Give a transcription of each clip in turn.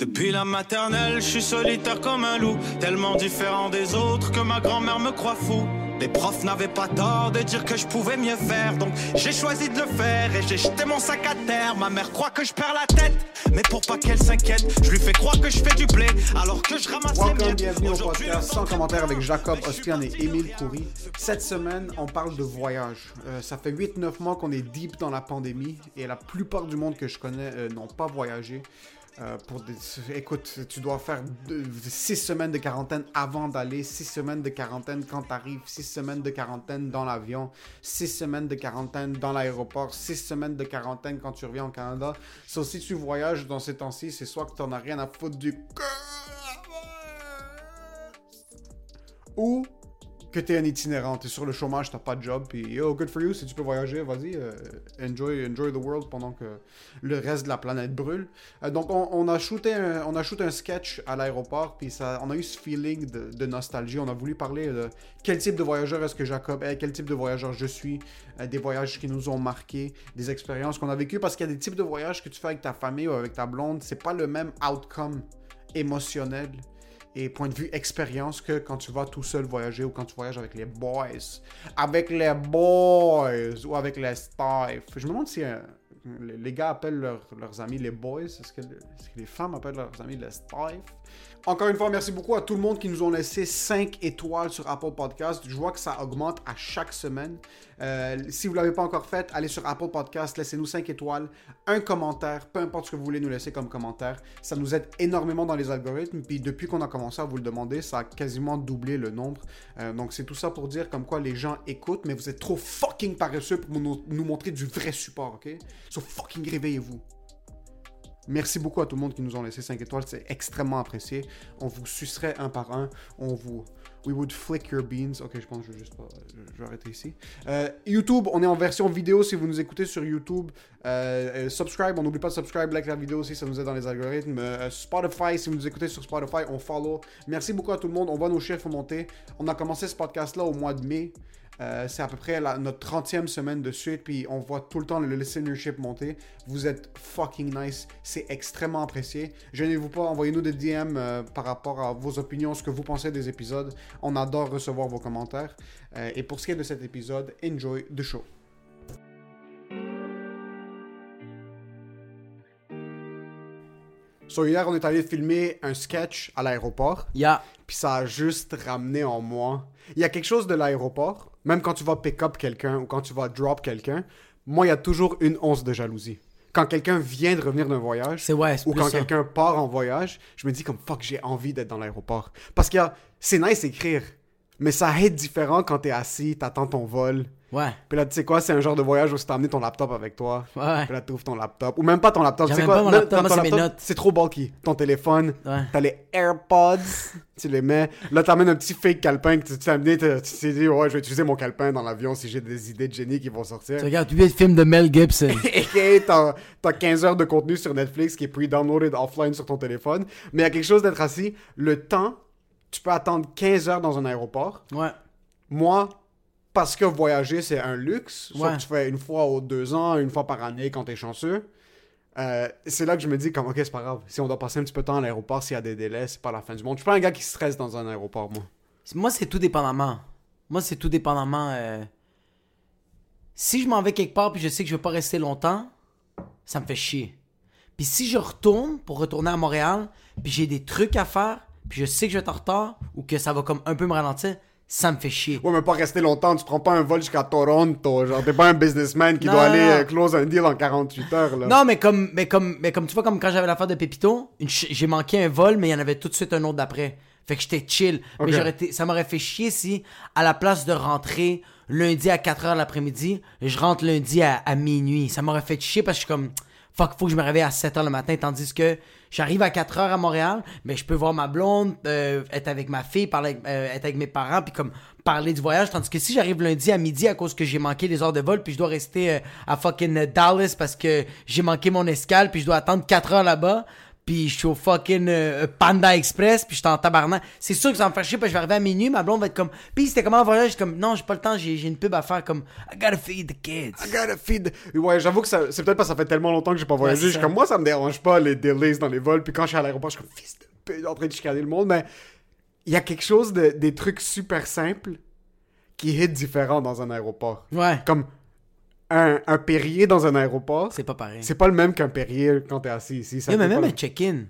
Depuis la maternelle, je suis solitaire comme un loup, tellement différent des autres que ma grand-mère me croit fou. Les profs n'avaient pas tort de dire que je pouvais mieux faire, donc j'ai choisi de le faire et j'ai jeté mon sac à terre. Ma mère croit que je perds la tête, mais pour pas qu'elle s'inquiète, je lui fais croire que je fais du blé alors que je ramasse les Welcome, miettes. bienvenue au podcast sans commentaire avec Jacob Ospian et Émile Coury. Cette semaine, on parle de voyage. Euh, ça fait 8-9 mois qu'on est deep dans la pandémie et la plupart du monde que je connais euh, n'ont pas voyagé. Euh. Écoute, tu dois faire 6 semaines de quarantaine avant d'aller, 6 semaines de quarantaine quand tu arrives, 6 semaines de quarantaine dans l'avion, 6 semaines de quarantaine dans l'aéroport, 6 semaines de quarantaine quand tu reviens au Canada. So, si tu voyages dans ces temps-ci, c'est soit que tu n'en as rien à foutre du ou que tu es un itinérant, tu es sur le chômage, tu pas de job, puis yo, good for you, si tu peux voyager, vas-y, euh, enjoy, enjoy the world pendant que le reste de la planète brûle. Euh, donc, on, a shooté un, on a shooté un sketch à l'aéroport, puis ça, on a eu ce feeling de, de nostalgie. On a voulu parler de quel type de voyageur est-ce que Jacob est, quel type de voyageur je suis, euh, des voyages qui nous ont marqués, des expériences qu'on a vécues, parce qu'il y a des types de voyages que tu fais avec ta famille ou avec ta blonde, c'est pas le même outcome émotionnel et point de vue expérience que quand tu vas tout seul voyager ou quand tu voyages avec les boys. Avec les boys ou avec les staff. Je me demande si euh, les gars appellent leurs- amis les boys. Est-ce que, que les femmes appellent leurs amis les staff? Encore une fois, merci beaucoup à tout le monde qui nous ont laissé 5 étoiles sur Apple Podcast. Je vois que ça augmente à chaque semaine. Euh, si vous ne l'avez pas encore fait, allez sur Apple Podcast, laissez-nous 5 étoiles, un commentaire, peu importe ce que vous voulez nous laisser comme commentaire. Ça nous aide énormément dans les algorithmes. Puis depuis qu'on a commencé à vous le demander, ça a quasiment doublé le nombre. Euh, donc c'est tout ça pour dire comme quoi les gens écoutent, mais vous êtes trop fucking paresseux pour nous, nous montrer du vrai support, ok? So fucking réveillez-vous. Merci beaucoup à tout le monde qui nous ont laissé 5 étoiles, c'est extrêmement apprécié. On vous sucerait un par un, on vous... We would flick your beans. Ok, je pense que je vais juste pas... Je vais arrêter ici. Euh, YouTube, on est en version vidéo si vous nous écoutez sur YouTube. Euh, euh, subscribe, on n'oublie pas de subscribe, like la vidéo aussi, ça nous aide dans les algorithmes. Spotify, si vous nous écoutez sur Spotify, on follow. Merci beaucoup à tout le monde, on voit nos chiffres monter. On a commencé ce podcast-là au mois de mai. Euh, c'est à peu près la- notre 30e semaine de suite, puis on voit tout le temps le listenership monter. Vous êtes fucking nice, c'est extrêmement apprécié. Gênez-vous pas, envoyez-nous des DM euh, par rapport à vos opinions, ce que vous pensez des épisodes. On adore recevoir vos commentaires. Euh, et pour ce qui est de cet épisode, enjoy the show. So hier, on est allé filmer un sketch à l'aéroport. Ya. Puis ça a juste ramené en moi. Il y a quelque chose de l'aéroport, même quand tu vas pick up quelqu'un ou quand tu vas drop quelqu'un, moi, il y a toujours une once de jalousie. Quand quelqu'un vient de revenir d'un voyage, ouais, ou quand quelqu'un part en voyage, je me dis comme fuck, j'ai envie d'être dans l'aéroport. Parce que c'est nice écrire, mais ça aide différent quand t'es assis, t'attends ton vol. Ouais. Puis là, tu sais quoi, c'est un genre de voyage où tu amené ton laptop avec toi. Ouais. Puis là, tu ouvres ton laptop. Ou même pas ton laptop. Même quoi? c'est. C'est trop bulky. Ton téléphone, Ouais. t'as les AirPods, tu les mets. Là, t'amènes un petit fake calepin que tu t'es amené. Tu t'es dit, ouais, je vais utiliser mon calepin dans l'avion si j'ai des idées de génie qui vont sortir. Tu regardes 8 films de Mel Gibson. Et t'as t'as 15 heures de contenu sur Netflix qui est pre-downloaded offline sur ton téléphone. Mais il y a quelque chose d'être assis. Le temps, tu peux attendre 15 heures dans un aéroport. ouais. Moi, parce que voyager, c'est un luxe, soit Ouais. que tu fais une fois aux deux ans, une fois par année quand t'es chanceux, euh, c'est là que je me dis, comme, ok, c'est pas grave. Si on doit passer un petit peu de temps à l'aéroport, s'il y a des délais, c'est pas la fin du monde. Je suis pas un gars qui stresse dans un aéroport, moi. Moi, c'est tout dépendamment. Moi, c'est tout dépendamment. euh, Si je m'en vais quelque part puis je sais que je vais pas rester longtemps, ça me fait chier. Puis si je retourne pour retourner à Montréal, puis j'ai des trucs à faire, puis je sais que je vais être en retard ou que ça va comme un peu me ralentir, ça me fait chier. Ouais, mais pas rester longtemps, tu prends pas un vol jusqu'à Toronto, genre, t'es pas un businessman qui Non, doit non, aller non. euh, close un deal en 48 heures, là. Non, mais comme, mais comme, mais comme tu vois, comme quand j'avais l'affaire de Pépito, j'ai manqué un vol, mais il y en avait tout de suite un autre d'après. Fait que j'étais chill. Mais j'aurais été, ça m'aurait fait chier si, à la place de rentrer lundi à 4h l'après-midi, je rentre lundi à, à minuit. Ça m'aurait fait chier parce que je suis comme, fuck, faut que je me réveille à 7h le matin, tandis que j'arrive à 4h à Montréal, mais je peux voir ma blonde, euh, être avec ma fille, parler, euh, être avec mes parents, puis comme parler du voyage. Tandis que si j'arrive lundi à midi à cause que j'ai manqué les heures de vol, puis je dois rester euh, à fucking Dallas parce que j'ai manqué mon escale, puis je dois attendre 4 heures là-bas, puis je suis au fucking euh, Panda Express, puis je suis en tabarnak. C'est sûr que ça va me faire chier, parce que je vais arriver à minuit, ma blonde va être comme, puis c'était comment en voyage? Comme, non, j'ai pas le temps, j'ai une pub à faire, comme, I gotta feed the kids. I gotta feed. Ouais, j'avoue que ça- c'est peut-être parce que ça fait tellement longtemps que j'ai pas voyagé. c'est Je comme moi, ça me dérange pas les delays dans les vols. Puis quand je suis à l'aéroport, je suis comme fils de pute en train de chicaner le monde. Mais il y a quelque chose de des trucs super simples qui hit différent dans un aéroport. Ouais. Comme un, un Perrier dans un aéroport, C'est pas pareil. c'est pas le même qu'un Perrier quand t'es assis ici. Ça Yeah, mais même un check-in.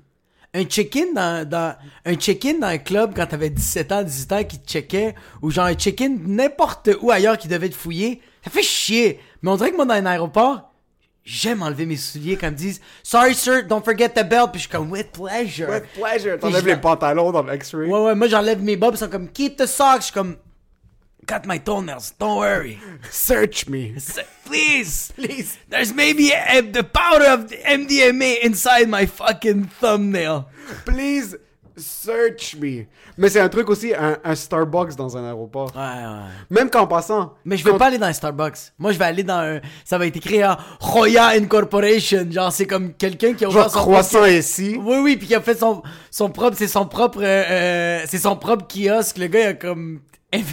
Un check-in dans, dans, un check-in dans un club quand t'avais 17 ans, 18 ans qui te checkait, ou genre un check-in n'importe où ailleurs qui devait te fouiller, ça fait chier. Mais on dirait que moi dans un aéroport, j'aime enlever mes souliers quand ils me disent Sorry sir, don't forget the belt, puis je suis comme with pleasure. With pleasure. T'enlèves les pantalons dans le X-ray. Ouais, ouais, moi j'enlève mes bobs, ils sont comme Keep the socks, je suis comme Got my toenails, don't worry. Search me. Please, please. There's maybe a, the powder of the MDMA inside my fucking thumbnail. Please search me. Mais c'est un truc aussi, un, un Starbucks dans un aéroport. Ouais, ouais. Même qu'en passant. Mais je vais quand- pas aller dans un Starbucks. Moi, je vais aller dans un. Ça va être écrit en Roya Incorporation. Genre, c'est comme quelqu'un qui a ouvert Genre son croissant propre- ici. Oui, oui, puis qui a fait son, son propre. C'est son propre. euh, euh, c'est son propre kiosque. Le gars, il a comme.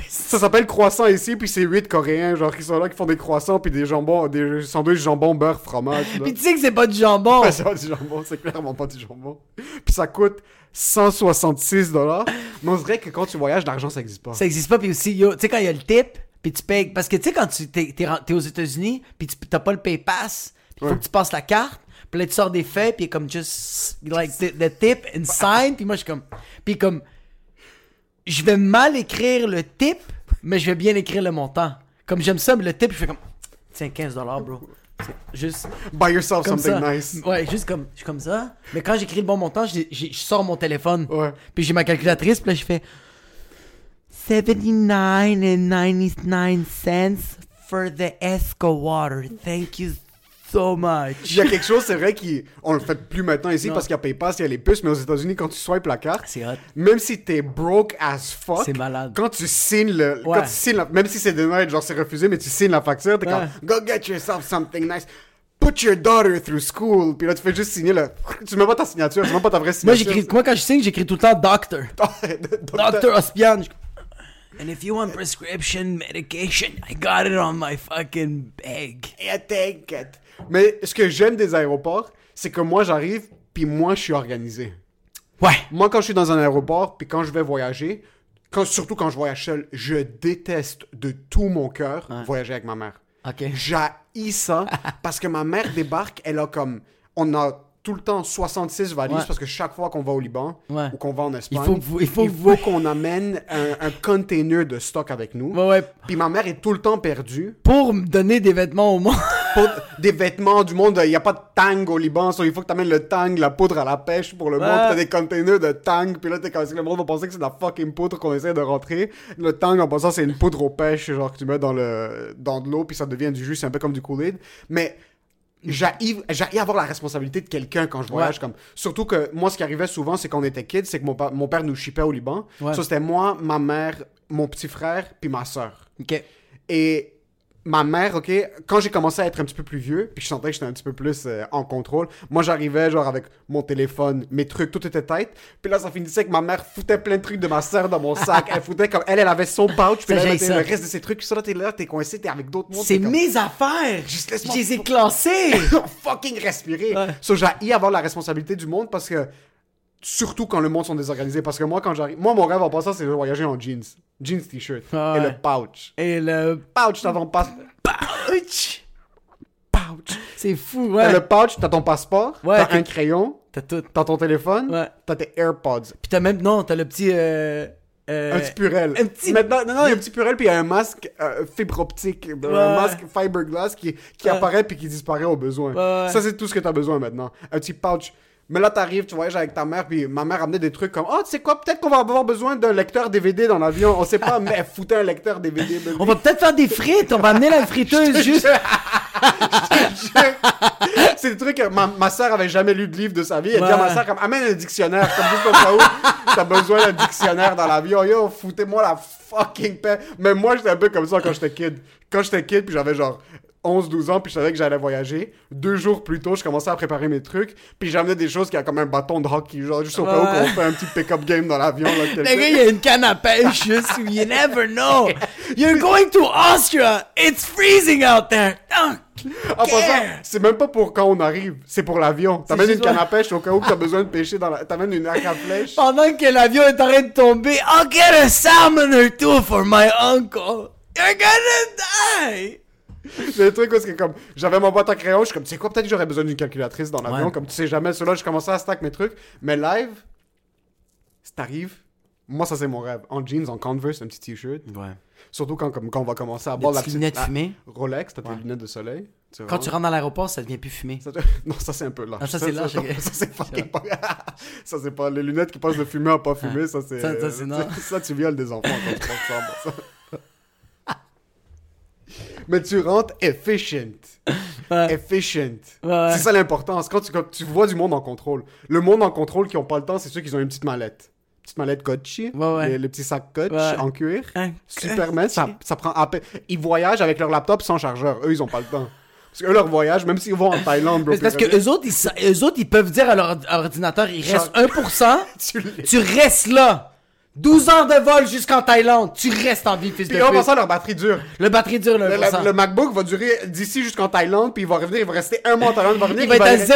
Ça s'appelle croissant ici, puis c'est 8 coréens, genre qui sont là, qui font des croissants, puis des jambons, des sandwichs jambon, beurre, fromage. Puis tu sais que c'est pas du jambon. C'est pas du jambon, c'est clairement pas du jambon. Puis ça coûte 166 dollars. Mais on dirait que quand tu voyages, l'argent ça existe pas. Ça existe pas. Puis aussi, tu sais, quand il y a le tip, puis tu payes. Parce que tu sais, quand tu t'es, t'es ren- t'es aux États-Unis, puis tu t'as pas le PayPass, il faut que tu passes la carte, puis là, tu sors des faits, puis comme just like the, the tip and sign, puis moi, je suis comme. Puis comme. Je vais mal écrire le tip, mais je vais bien écrire le montant. Comme j'aime ça, mais le tip, je fais comme. Tiens, 15$, bro. Juste. Buy yourself Comme something ça. nice. Ouais, juste comme, je suis comme ça. Mais quand j'écris le bon montant, je, je- je sors mon téléphone. Ouais. Puis j'ai ma calculatrice, puis là, je fais 79 and 99 cents for the Esco water. Thank you so Il much. y a quelque chose, c'est vrai qu'on le fait plus maintenant ici Non. parce qu'il y a PayPass, il y a les puces, mais aux États-Unis, quand tu swipes la carte, hot. même si t'es broke as fuck, C'est malade. quand tu signes le, Ouais. quand tu signes la- même si c'est denied, genre c'est refusé, mais tu signes la facture, t'es Ouais. comme, go get yourself something nice. Put your daughter through school. Puis là, tu fais juste signer le. Tu mets pas ta signature, tu mets pas ta vraie Moi, signature. j'écris, moi, quand je signe, j'écris tout le temps doctor. Doctor Ospian. And if you want prescription medication, I got it on my fucking bag. Yeah, take it. Mais ce que j'aime des aéroports, c'est que moi, j'arrive, puis moi, je suis organisé. Ouais. Moi, quand je suis dans un aéroport, puis quand je vais voyager, quand, surtout quand je voyage seul, je déteste de tout mon cœur voyager avec ma mère. Ok. J'haïs ça parce que ma mère débarque, elle a comme. On a tout le temps 66 valises Ouais. parce que chaque fois qu'on va au Liban Ouais. ou qu'on va en Espagne, faut que vous- il faut vous- qu'on amène un, un container de stock avec nous. Ouais, ouais. Puis ma mère est tout le temps perdue. Pour me donner des vêtements au monde. Des vêtements du monde, il n'y a pas de tang au Liban, so il faut que tu amènes le tang, la poudre à la pêche pour le monde. Ouais. Puis t'as des containers de tang, puis là, t'es comme, le monde va penser que c'est de la fucking poudre qu'on essaie de rentrer. Le tang, en passant, c'est une poudre aux pêches, genre que tu mets dans, le, dans de l'eau, puis ça devient du jus, c'est un peu comme du Kool-Aid. Mais j'haïs j'haïs avoir la responsabilité de quelqu'un quand je voyage. Ouais. Comme, surtout que moi, ce qui arrivait souvent, c'est qu'on était kids, c'est que mon, pa- mon père nous shippait au Liban. Ouais. Ça, c'était moi, ma mère, mon petit frère, puis ma soeur. Ok. Et ma mère, ok, quand j'ai commencé à être un petit peu plus vieux, puis je sentais que j'étais un petit peu plus euh, en contrôle, moi j'arrivais genre avec mon téléphone, mes trucs, tout était tête. Puis là, ça finissait que ma mère foutait plein de trucs de ma soeur dans mon sac. elle foutait comme elle, elle avait son pouch, puis elle mettait le reste de ses trucs. Ça, là, t'es là, t'es coincé, t'es avec d'autres mondes. C'est comme, mes affaires. Juste laisse-moi Je les ai classées. fucking respirer. Ouais. So, j'ai avoir la responsabilité du monde parce que. Surtout quand le monde sont désorganisés. Parce que moi, quand j'arrive. Moi, mon rêve en passant, c'est de voyager en jeans. Jeans t-shirt. Ah Et le pouch. Et le Pouch, t'as ton, pas... pouch. pouch. C'est fou, T'as ouais. le pouch, t'as ton passeport, Ouais, t'as un crayon, T'as tout. t'as ton téléphone, Ouais. t'as tes AirPods. Puis t'as même. Non, t'as le petit. Euh, euh, un petit purel. un petit- Maintenant, non, non, il y a un petit purel, puis il y a un masque euh, fibre optique, un Ouais. masque fiberglass qui, qui Ouais. apparaît puis qui disparaît au besoin. Ouais. Ça, c'est tout ce que t'as besoin maintenant. Un petit pouch. Mais là, t'arrives, tu voyages avec ta mère, puis ma mère amenait des trucs comme Oh, tu sais quoi, peut-être qu'on va avoir besoin d'un lecteur DVD dans l'avion. On sait pas, mais elle foutait un lecteur DVD. On va peut-être faire des frites. On va amener la friteuse juste. c'est des trucs que ma, ma soeur avait jamais lu de livre de sa vie. Elle dit à ma soeur comme amène un dictionnaire, comme juste comme ça où t'as besoin d'un dictionnaire dans l'avion. Yo, foutez-moi la fucking paix. Mais moi, j'étais un peu comme ça quand j'étais kid. Quand j'étais kid, puis j'avais genre 11-12 ans, puis je savais que j'allais voyager. Deux jours plus tôt, je commençais à préparer mes trucs, puis j'amenais des choses qui a comme un bâton de hockey, genre juste au cas où qu'on fait un petit pick-up game dans l'avion. Le gars, il y a une canne à pêche juste you never know. You're going to Austria. It's freezing out there. En passant, c'est même pas pour quand on arrive, c'est pour l'avion. T'amènes une canne à pêche au cas où t'as besoin de pêcher dans la... T'amènes une arc à flèche. Pendant que l'avion est en train de tomber, I'll get a salmon or two for my uncle. You're gonna die. Le truc comme, j'avais mon boîte à crayon, je suis comme, tu sais quoi, peut-être que j'aurais besoin d'une calculatrice dans l'avion, Ouais. comme tu sais jamais. Cela, je commençais à stack mes trucs. Mais live, si t'arrives, moi ça c'est mon rêve. En jeans, en Converse, un petit t-shirt. Ouais. Surtout quand, comme, quand on va commencer à boire la petite lunettes la fumées. Rolex, t'as Ouais. tes lunettes de soleil. Tu Quand tu rentres dans l'aéroport, ça devient plus fumé. Ça Non, ça c'est un peu là. Ah, ça, c'est lâche, Ça, c'est fucking pas. ça c'est pas. Les lunettes qui passent de fumer à pas fumer, ça c'est. Ça- non. Ça, tu violes des enfants quand tu penses ça. Mais tu rentres efficient. Ouais. Efficient. Ouais. C'est ça l'importance. Quand tu, quand tu vois du monde en contrôle. Le monde en contrôle qui ont pas le temps, c'est ceux qui ont une petite mallette. Petite mallette Coach. Ouais, ouais. Les, les petits sacs Coach en cuir. Un Superman, ça, ça prend à peine. Ils voyagent avec leur laptop sans chargeur. Eux, ils ont pas le temps. Parce que eux, leur voyage, même s'ils vont en Thaïlande, bro, parce que eux autres, ils, eux autres, ils peuvent dire à leur ordinateur, il reste 1%, tu tu restes là. 12 heures de vol jusqu'en Thaïlande, tu restes en vie, fils Puis de en pute. passant, leur batterie dure. Le batterie dure le Le, 1%. le- le MacBook va durer d'ici jusqu'en Thaïlande, puis il va revenir, il va rester un mois en Thaïlande, il va revenir, Il va être à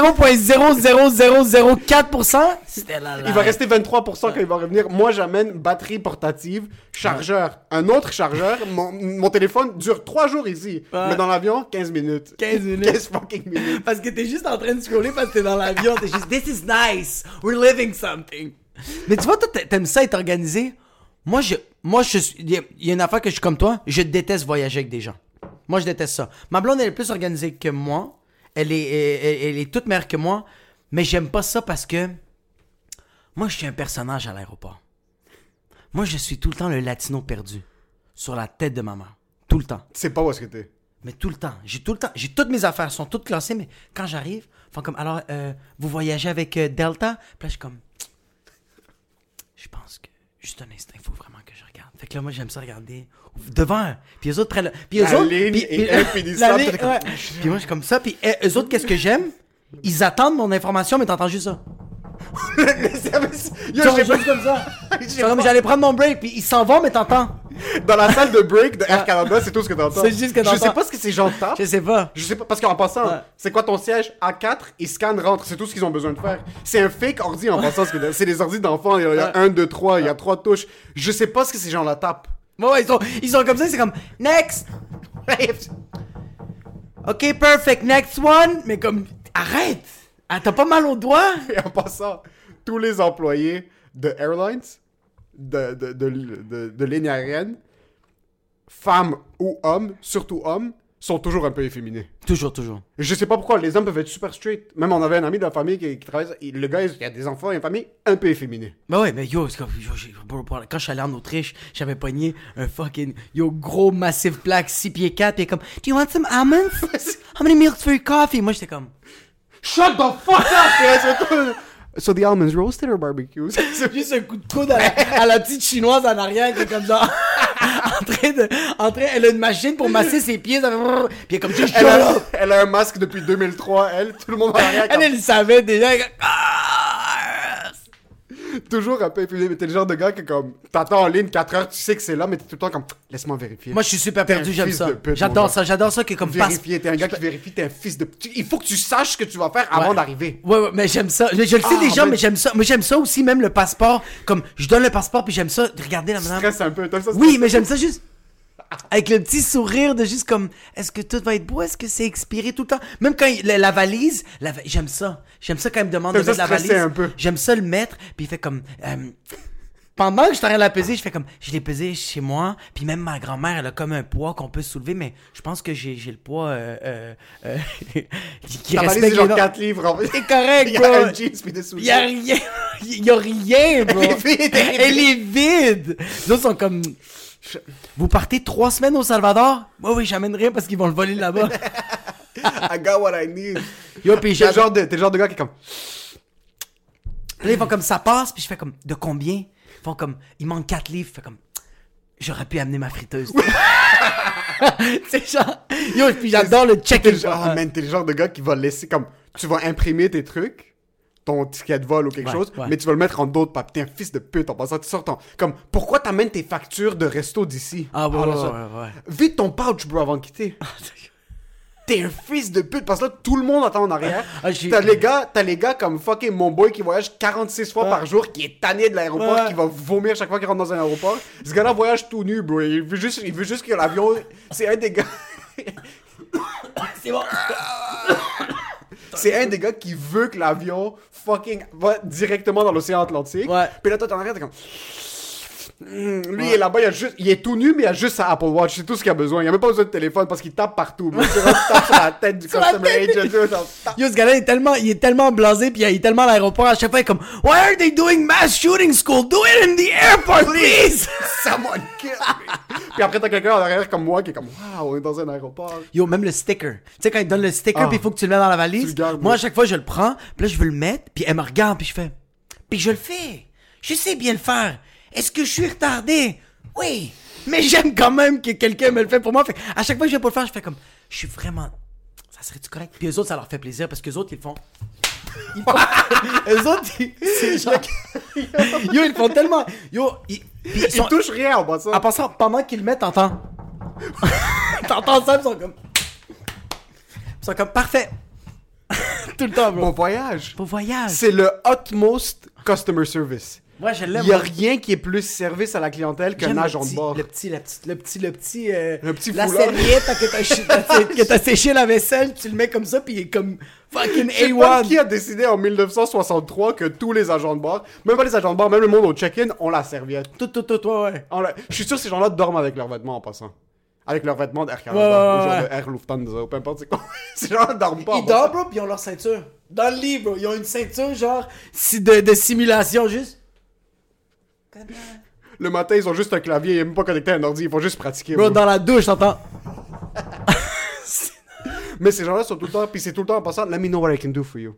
0.00004%. C'était là, là. il va rester 23% quand il va revenir. Moi, j'amène batterie portative, chargeur. Un autre chargeur. Mon, mon téléphone dure 3 jours ici. Ouais. Mais dans l'avion, 15 minutes. 15 minutes. 15 fucking minutes. Parce que t'es juste en train de scroller parce que t'es dans l'avion. T'es juste, this is nice. We're living something. Mais tu vois, toi, t'a- t'aimes ça être organisé? Moi, je, moi, je il y, a- il y a une affaire que je suis comme toi. Je déteste voyager avec des gens. Moi, je déteste ça. Ma blonde, elle est plus organisée que moi. Elle est, elle, elle- elle est toute meilleure que moi. Mais j'aime pas ça parce que moi, je suis un personnage à l'aéroport. Moi, je suis tout le temps le latino perdu. Sur la tête de ma mère. Tout le temps. Tu sais pas où est-ce que t'es. Mais tout le temps. J'ai tout le temps. J'ai toutes mes affaires sont toutes classées, mais quand j'arrive, font comme alors euh, vous voyagez avec euh, Delta. Puis là je suis comme je pense que juste un instant, il faut vraiment que je regarde. Fait que là moi j'aime ça regarder devant. Puis les autres prennent le puis eux autres ligne puis, puis- la ligne, ouais. Puis moi je suis comme ça puis euh, eux autres qu'est-ce que j'aime? Ils attendent mon information mais t'entends juste ça. Yo, Genre, j'ai juste comme ça. comme pas- j'allais prendre mon break puis ils s'en vont mais t'entends. Dans la salle de break de Air Canada, c'est tout ce que t'entends. C'est juste que Je sais t'entends. pas ce que ces gens tapent. Je sais pas. Je sais pas, parce qu'en passant, Ouais. c'est quoi ton siège? A4 Ils scannent, rentrent, c'est tout ce qu'ils ont besoin de faire. C'est un fake ordi en passant, c'est des ordi d'enfants, il y a, il y a Ouais. un, deux, trois, il y a trois touches. Je sais pas ce que ces gens-là tapent. Ouais, ouais, ils sont, ils sont comme ça, c'est comme next. Ok, perfect, next one. Mais comme, arrête. Ah, t'as pas mal au doigt? Et en passant, tous les employés de airlines, de, de, de, de, de lignes aériennes, femmes ou hommes, surtout hommes, sont toujours un peu efféminés. Toujours, toujours. Je sais pas pourquoi, les hommes peuvent être super straight. Même on avait un ami de la famille qui, qui travaille, il- le gars, il a des enfants, a une famille un peu efféminée. Bah ouais, mais yo, comme, yo, quand je suis allé en Autriche, j'avais pogné un fucking, yo, gros massif plaque, 6 pieds 4, pis il est comme, Do you want some almonds? How many milks for your coffee? Moi, j'étais comme, Shut the fuck up! So the almonds roasted or barbecue? C'est juste un coup de coude à la, à la petite chinoise en arrière qui est comme ça. en train de. En train, elle a une machine pour masser ses pieds. Ça. Puis elle est comme juste elle, a, elle a un masque depuis 2003, elle, tout le monde en arrière, Elle, elle savait déjà. elle! Toujours un peu efféminé, mais t'es le genre de gars que comme, t'attends en ligne 4 heures, tu sais que c'est là, mais t'es tout le temps comme, laisse-moi vérifier. Moi, je suis super T'es un perdu, j'aime fils ça. de pute, mon J'adore gars. ça, j'adore ça que comme passe. vérifier, t'es un gars qui vérifie, t'es un fils de... tu- Il faut que tu saches ce que tu vas faire avant Ouais. d'arriver. Ouais, ouais, mais j'aime ça. Je, je le sais Ah, déjà, mais- mais j'aime ça. Moi, j'aime ça aussi, même le passeport. Comme, je donne le passeport, puis j'aime ça. de Regarder la madame. Stresse un peu, t'aimes ça? Oui, mais j'aime ça juste. Avec le petit sourire de juste comme, est-ce que tout va être beau? Est-ce que c'est expiré tout le temps? Même quand il- la, la valise, la j'aime ça. J'aime ça quand il me demande de mettre la valise. J'aime ça le mettre, puis il fait comme, euh, pendant que je train de la peser, je fais comme, je l'ai pesé chez moi, puis même ma grand-mère, elle a comme un poids qu'on peut soulever, mais je pense que j'ai j'ai le poids, euh, euh, euh, qui valise, respecte genre les normes. 4 livres. En fait. C'est correct, Il y a un jeans puis des Il y a rien. Il y a rien, bro. Elle est vide, elle est Elle est vide. Les autres sont comme. Vous partez trois semaines au Salvador? Oui, oui, j'amène rien parce qu'ils vont le voler là-bas. I got what I need. Yo, puis T'es j'ai le genre de, t'es le genre de gars qui est comme, Là, ils font comme ça passe, puis je fais comme de combien? Ils font comme il manque 4 livres, je fais comme j'aurais pu amener ma friteuse. c'est genre Yo, puis j'adore le T'es check-in. le genre, oh, man, t'es le genre de gars qui va laisser comme. Tu vas imprimer tes trucs, ton ticket de vol ou quelque Ouais, chose, ouais. mais tu vas le mettre en d'autres papiers. T'es un fils de pute en passant. Tu sors ton. Comme, pourquoi t'amènes tes factures de resto d'ici? Ah, ouais, là, ouais, ça- ouais, ouais. Vide ton pouch, bro, avant de quitter. T'es un fils de pute parce que là, tout le monde attend en arrière. Ah, T'as les gars, t'as les gars comme fucking mon boy qui voyage 46 fois par jour, qui est tanné de l'aéroport, qui va vomir chaque fois qu'il rentre dans un aéroport. Ce gars-là voyage tout nu, bro. Il veut juste, il veut juste que l'avion. C'est un des gars. C'est bon. C'est un des gars qui veut que l'avion fucking va directement dans l'océan Atlantique. Ouais. Puis là, toi, t'en arrière, t'es comme. Hmm, lui, il est là-bas, il, a juste, il est tout nu, mais il a juste sa Apple Watch. C'est tout ce qu'il a besoin. Il a même pas besoin de téléphone parce qu'il tape partout. vois, il tape sur la tête du Sur customer agent. Yo, ce gars-là, il est tellement, il est tellement blasé, puis il est tellement à l'aéroport, à chaque fois, il est comme, Why are they doing mass shooting school? Do it in the airport, please! Someone kill me. Puis après, t'as quelqu'un en arrière comme moi qui est comme, waouh, on est dans un aéroport. Yo, même le sticker. Tu sais, quand il donne le sticker, Ah. puis il faut que tu le mets dans la valise. gardes, moi, ouais. à chaque fois, je le prends, puis là, je veux le mettre, puis elle me regarde, puis je fais, puis je le fais. Je sais bien le faire. Est-ce que je suis retardé? Oui. Mais j'aime quand même que quelqu'un me le fait pour moi. Fait, à chaque fois que je viens pour le faire, je fais comme, je suis vraiment, ça serait-tu correct? Puis eux autres, ça leur fait plaisir, parce que les autres, ils le font. Ils font... eux autres, ils... genre... Yo, ils font tellement... Yo, ils... puis ils Il sont... touche rien en passant. En passant, pendant qu'ils le mettent, t'entends. t'entends ça, ils sont comme. Ils sont comme parfait. Tout le temps, bro. Bon voyage. Beau voyage. C'est le utmost customer service. Moi, je l'aime. Il y a rien qui est plus service à la clientèle qu'un agent de bord. Le petit, le petit, le petit, le petit, euh, Le petit la serviette que t'as séché la vaisselle, tu le mets comme ça, puis il est comme fucking Je sais pas A1. qui a décidé en 1963 que tous les agents de bord, même pas les agents de bord, même le monde au check-in, ont la serviette. Tout, tout, tout, ouais, ouais. Je suis sûr que ces gens-là dorment avec leurs vêtements en passant. Avec leurs vêtements d'Air Canada, ou genre ouais. de Air Lufthansa, ou peu importe c'est quoi. ces gens-là dorment pas. Ils dorment, bro, puis ils ont leur ceinture. Dans le lit, bro, ils ont une ceinture, genre, de, de simulation, juste. Le matin, ils ont juste un clavier, ils sont même pas connecté à un ordi, ils vont juste pratiquer. Bro, bro. dans la douche, t'entends? Mais ces gens-là sont tout le temps, puis c'est tout le temps en passant, let me know what I can do for you.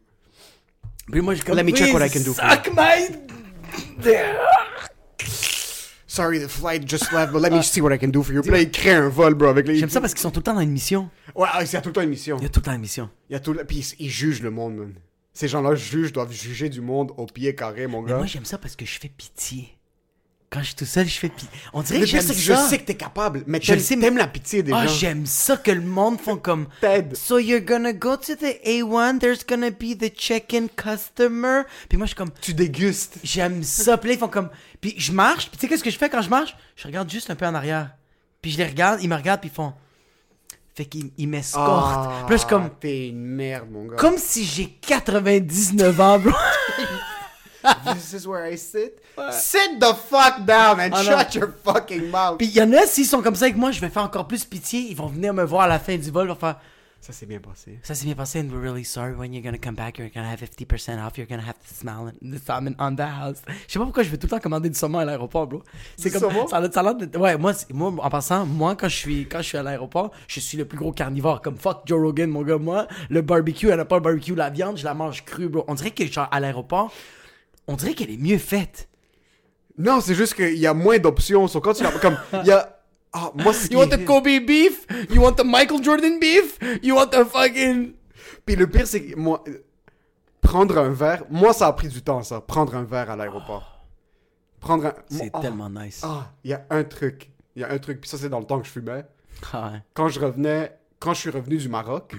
Puis moi, je comme. Let me check what I can do for you. My. Sorry, the flight just left, but let me see what I can do for you. Puis là, ils créent un vol, bro, avec les. J'aime ça parce qu'ils sont tout le temps dans une mission. Ouais, ah, c'est tout le temps une mission. Il y a tout le temps une mission. Il y a tout le... Puis ils, ils jugent le monde, man. Ces gens-là jugent, doivent juger du monde au pied carré, mon Mais gars. moi, j'aime ça parce que je fais pitié. Quand je suis tout seul, je fais pitié. On dirait que que je sais que t'es capable, mais Je sais, la pitié des Ah, gens. j'aime ça que le monde font comme. T'aides. So you're gonna go to the A1, there's gonna be the check-in customer. Puis moi, je suis comme. Tu dégustes. J'aime ça. Puis là, ils font comme. Puis je marche. Puis tu sais, qu'est-ce que je fais quand je marche? Je regarde juste un peu en arrière. Puis je les regarde, ils me regardent, puis ils font. Fait qu'ils ils m'escortent. Ah, Puis là, je suis comme. T'es une merde, mon gars. Comme si j'ai 99 ans, bro. This is where I sit. Sit the fuck down and Ah, non. shut your fucking mouth. Puis il y en a, s'ils sont comme ça avec moi, je vais faire encore plus pitié. Ils vont venir me voir à la fin du vol. Ils vont faire Ça s'est bien passé. Ça s'est bien passé, and we're really sorry. When you're gonna come back, you're gonna have 50% off. You're gonna have to smell the salmon on the house. Je sais pas pourquoi je vais tout le temps commander du saumon à l'aéroport, bro. C'est comme saumon? ça ça a de- Ouais, moi, moi, en passant, moi, quand je suis, quand je suis à l'aéroport, je suis le plus gros carnivore. Comme fuck Joe Rogan, mon gars. Moi, le barbecue, elle n'a pas le barbecue, la viande, je la mange crue, bro. On dirait que, genre, à l'aéroport, on dirait qu'elle est mieux faite. Non, c'est juste qu'il y a moins d'options. So, quand tu comme, il y a. Ah, moi, You want the Kobe beef? You want the Michael Jordan beef? You want the fucking. Puis le pire, c'est que moi, prendre un verre, moi, ça a pris du temps, ça. Prendre un verre à l'aéroport. Prendre un. C'est Ah, tellement nice. Ah, il y a un truc. Il y a un truc. Puis ça, c'est dans le temps que je fumais. Ah ouais. Quand je revenais, quand je suis revenu du Maroc,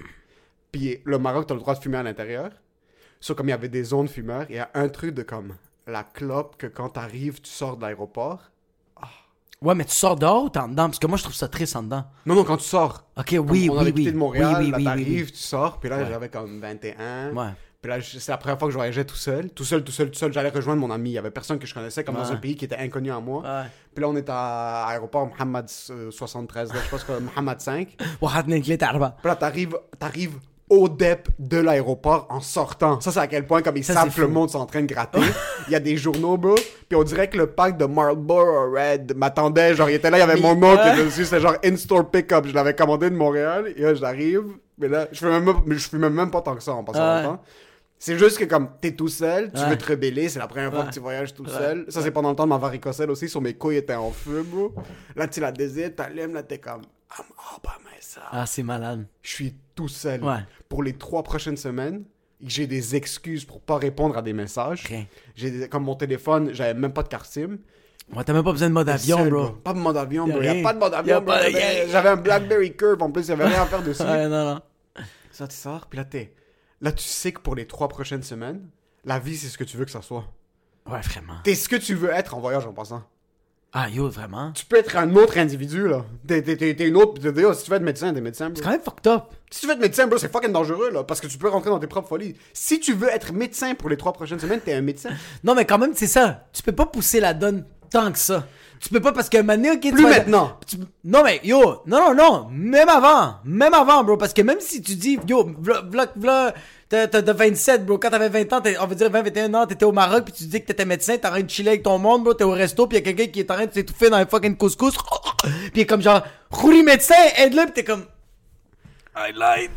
puis le Maroc, t'as le droit de fumer à l'intérieur. So, comme il y avait des zones fumeurs, il y a un truc de comme la clope que quand t'arrives, tu sors de l'aéroport. Ouais, mais tu sors dehors ou t'es en dedans? Parce que moi, je trouve ça triste en dedans. Non, non, quand tu sors. Ok, oui, oui, on avait oui, quitté de Montréal, oui, oui, là, t'arrives, tu sors, puis là, ouais. j'avais comme 21. Ouais. Puis là, c'est la première fois que je voyageais tout seul. Tout seul, tout seul, tout seul. J'allais rejoindre mon ami. Il y avait personne que je connaissais, comme ouais. dans un pays qui était inconnu à moi. Ouais. Puis là, on est à l'aéroport Mohamed euh, 73, là, je pense que Mohamed 5. Puis là, t'arrives, t'arrives au DEP de l'aéroport en sortant. Ça, c'est à quel point, comme ils Ça, savent que le monde sont en train de gratter. Il y a des journaux, bro. Puis on dirait que le pack de Marlboro Red m'attendait. Genre, il était là, il y avait mon nom qui était dessus. C'était genre in-store pick-up. Je l'avais commandé de Montréal. Et là, j'arrive. Mais là, je fais même, mais je fume même pas tant que ça en passant Ouais. C'est juste que comme t'es tout seul, tu Ouais. veux te rebeller, c'est la première fois que tu voyages tout seul. Ça, c'est pendant le temps de ma varicocèle aussi, sur mes couilles étaient en feu, bro. Là, tu la désires, t'allumes, là, t'es comme... I'm all by myself. Ah, c'est malade. Je suis tout seul. Ouais. Pour les trois prochaines semaines, j'ai des excuses pour pas répondre à des messages. Ok. J'ai comme mon téléphone, j'avais même pas de carte SIM. Ouais, t'as même pas besoin de mode avion, Seul, bro. Pas de mode avion, bro. Y a rien. pas de mode avion, bro. J'avais j'avais un BlackBerry Curve en plus, il y avait rien à faire dessus. Ouais, non, non. Ça, tu sors, puis là, t'es. Là, tu sais que pour les trois prochaines semaines, la vie, c'est ce que tu veux que ça soit. Ouais, vraiment. T'es ce que tu veux être en voyage en passant. Ah, yo, vraiment? Tu peux être un autre individu, là. T'es, t'es, t'es- t'es une autre. t'es- t'es- si tu veux être médecin, t'es médecin, bro. C'est quand même fucked up. Si tu veux être médecin, bro, c'est fucking dangereux, là. Parce que tu peux rentrer dans tes propres folies. Si tu veux être médecin pour les trois prochaines semaines, t'es un médecin. Non, mais quand même, c'est ça. Tu peux pas pousser la donne tant que ça. Tu peux pas parce que maintenant, ok, tu Plus vas- maintenant. tu- Non, mais yo, non, non, non. Même avant. Même avant, bro. Parce que même si tu dis, yo, v'là, v'là, v'là, t'as t'as de 27, bro. Quand t'avais 20 ans, t'es- on va dire 20, 21 ans, t'étais au Maroc, puis tu dis que t'étais médecin, t'es en train de chiller avec ton monde, bro. T'es au resto, puis y a quelqu'un qui est en train de s'étouffer dans un fucking couscous. Puis il est comme genre, Rouli médecin, aide-le, puis t'es comme. I lied.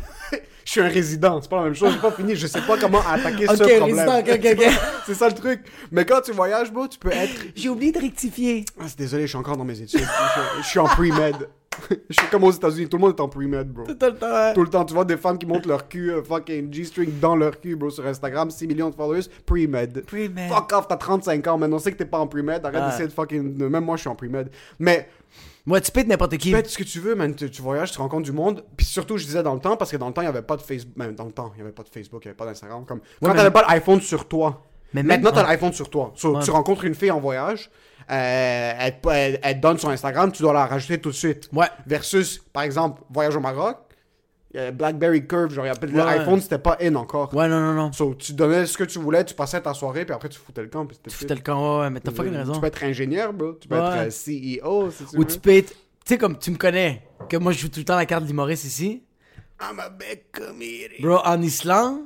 Je suis un résident, c'est pas la même chose, j'ai pas fini, je sais pas comment attaquer Ok, ce problème. résident, ok, ok, ok. c'est ça le truc. Mais quand tu voyages, bro, tu peux être. J'ai oublié de rectifier. Ah, c'est désolé, je suis encore dans mes études. je, je suis en pre-med. je suis comme aux États-Unis, tout le monde est en pre-med, bro. Tout le temps. Tout le temps, tu vois des femmes qui montent leur cul, euh, fucking G-string dans leur cul, bro, sur Instagram, 6 millions de followers, pre-med. Pre-med. Fuck off, t'as 35 ans, maintenant, on sait que t'es pas en pre-med, arrête Ouais. d'essayer de fucking. Même moi, je suis en pre-med. Mais Moi, tu peux être n'importe qui. tu ce que tu veux, man. Tu, tu voyages, tu rencontres du monde. Puis surtout, je disais dans le temps, parce que dans le temps, il n'y avait pas de Facebook. Même dans le temps, il n'y avait pas de Facebook, il n'y avait pas d'Instagram. Comme... Quand mais- t'avais pas l'iPhone sur toi. Mais Maintenant, t'as ouais. l'iPhone sur toi. So, Ouais. Tu rencontres une fille en voyage, euh, elle, donne son Instagram, tu dois la rajouter tout de suite. Ouais. Versus, par exemple, voyage au Maroc, Blackberry Curve, genre, il Ouais. l'iPhone, c'était pas in encore. Ouais, non, non, non. So, tu donnais ce que tu voulais, tu passais ta soirée, puis après, tu foutais le camp. Puis Tu foutais le camp, ouais, mais t'as fucking raison. Tu peux être ingénieur, bro. Tu peux Ouais. être euh, CEO, si tu Ou veux. tu peux être. Tu sais, comme tu me connais, que moi je joue tout le temps la carte de l'humoriste ici. I'm a big comedian. Bro, en Islande,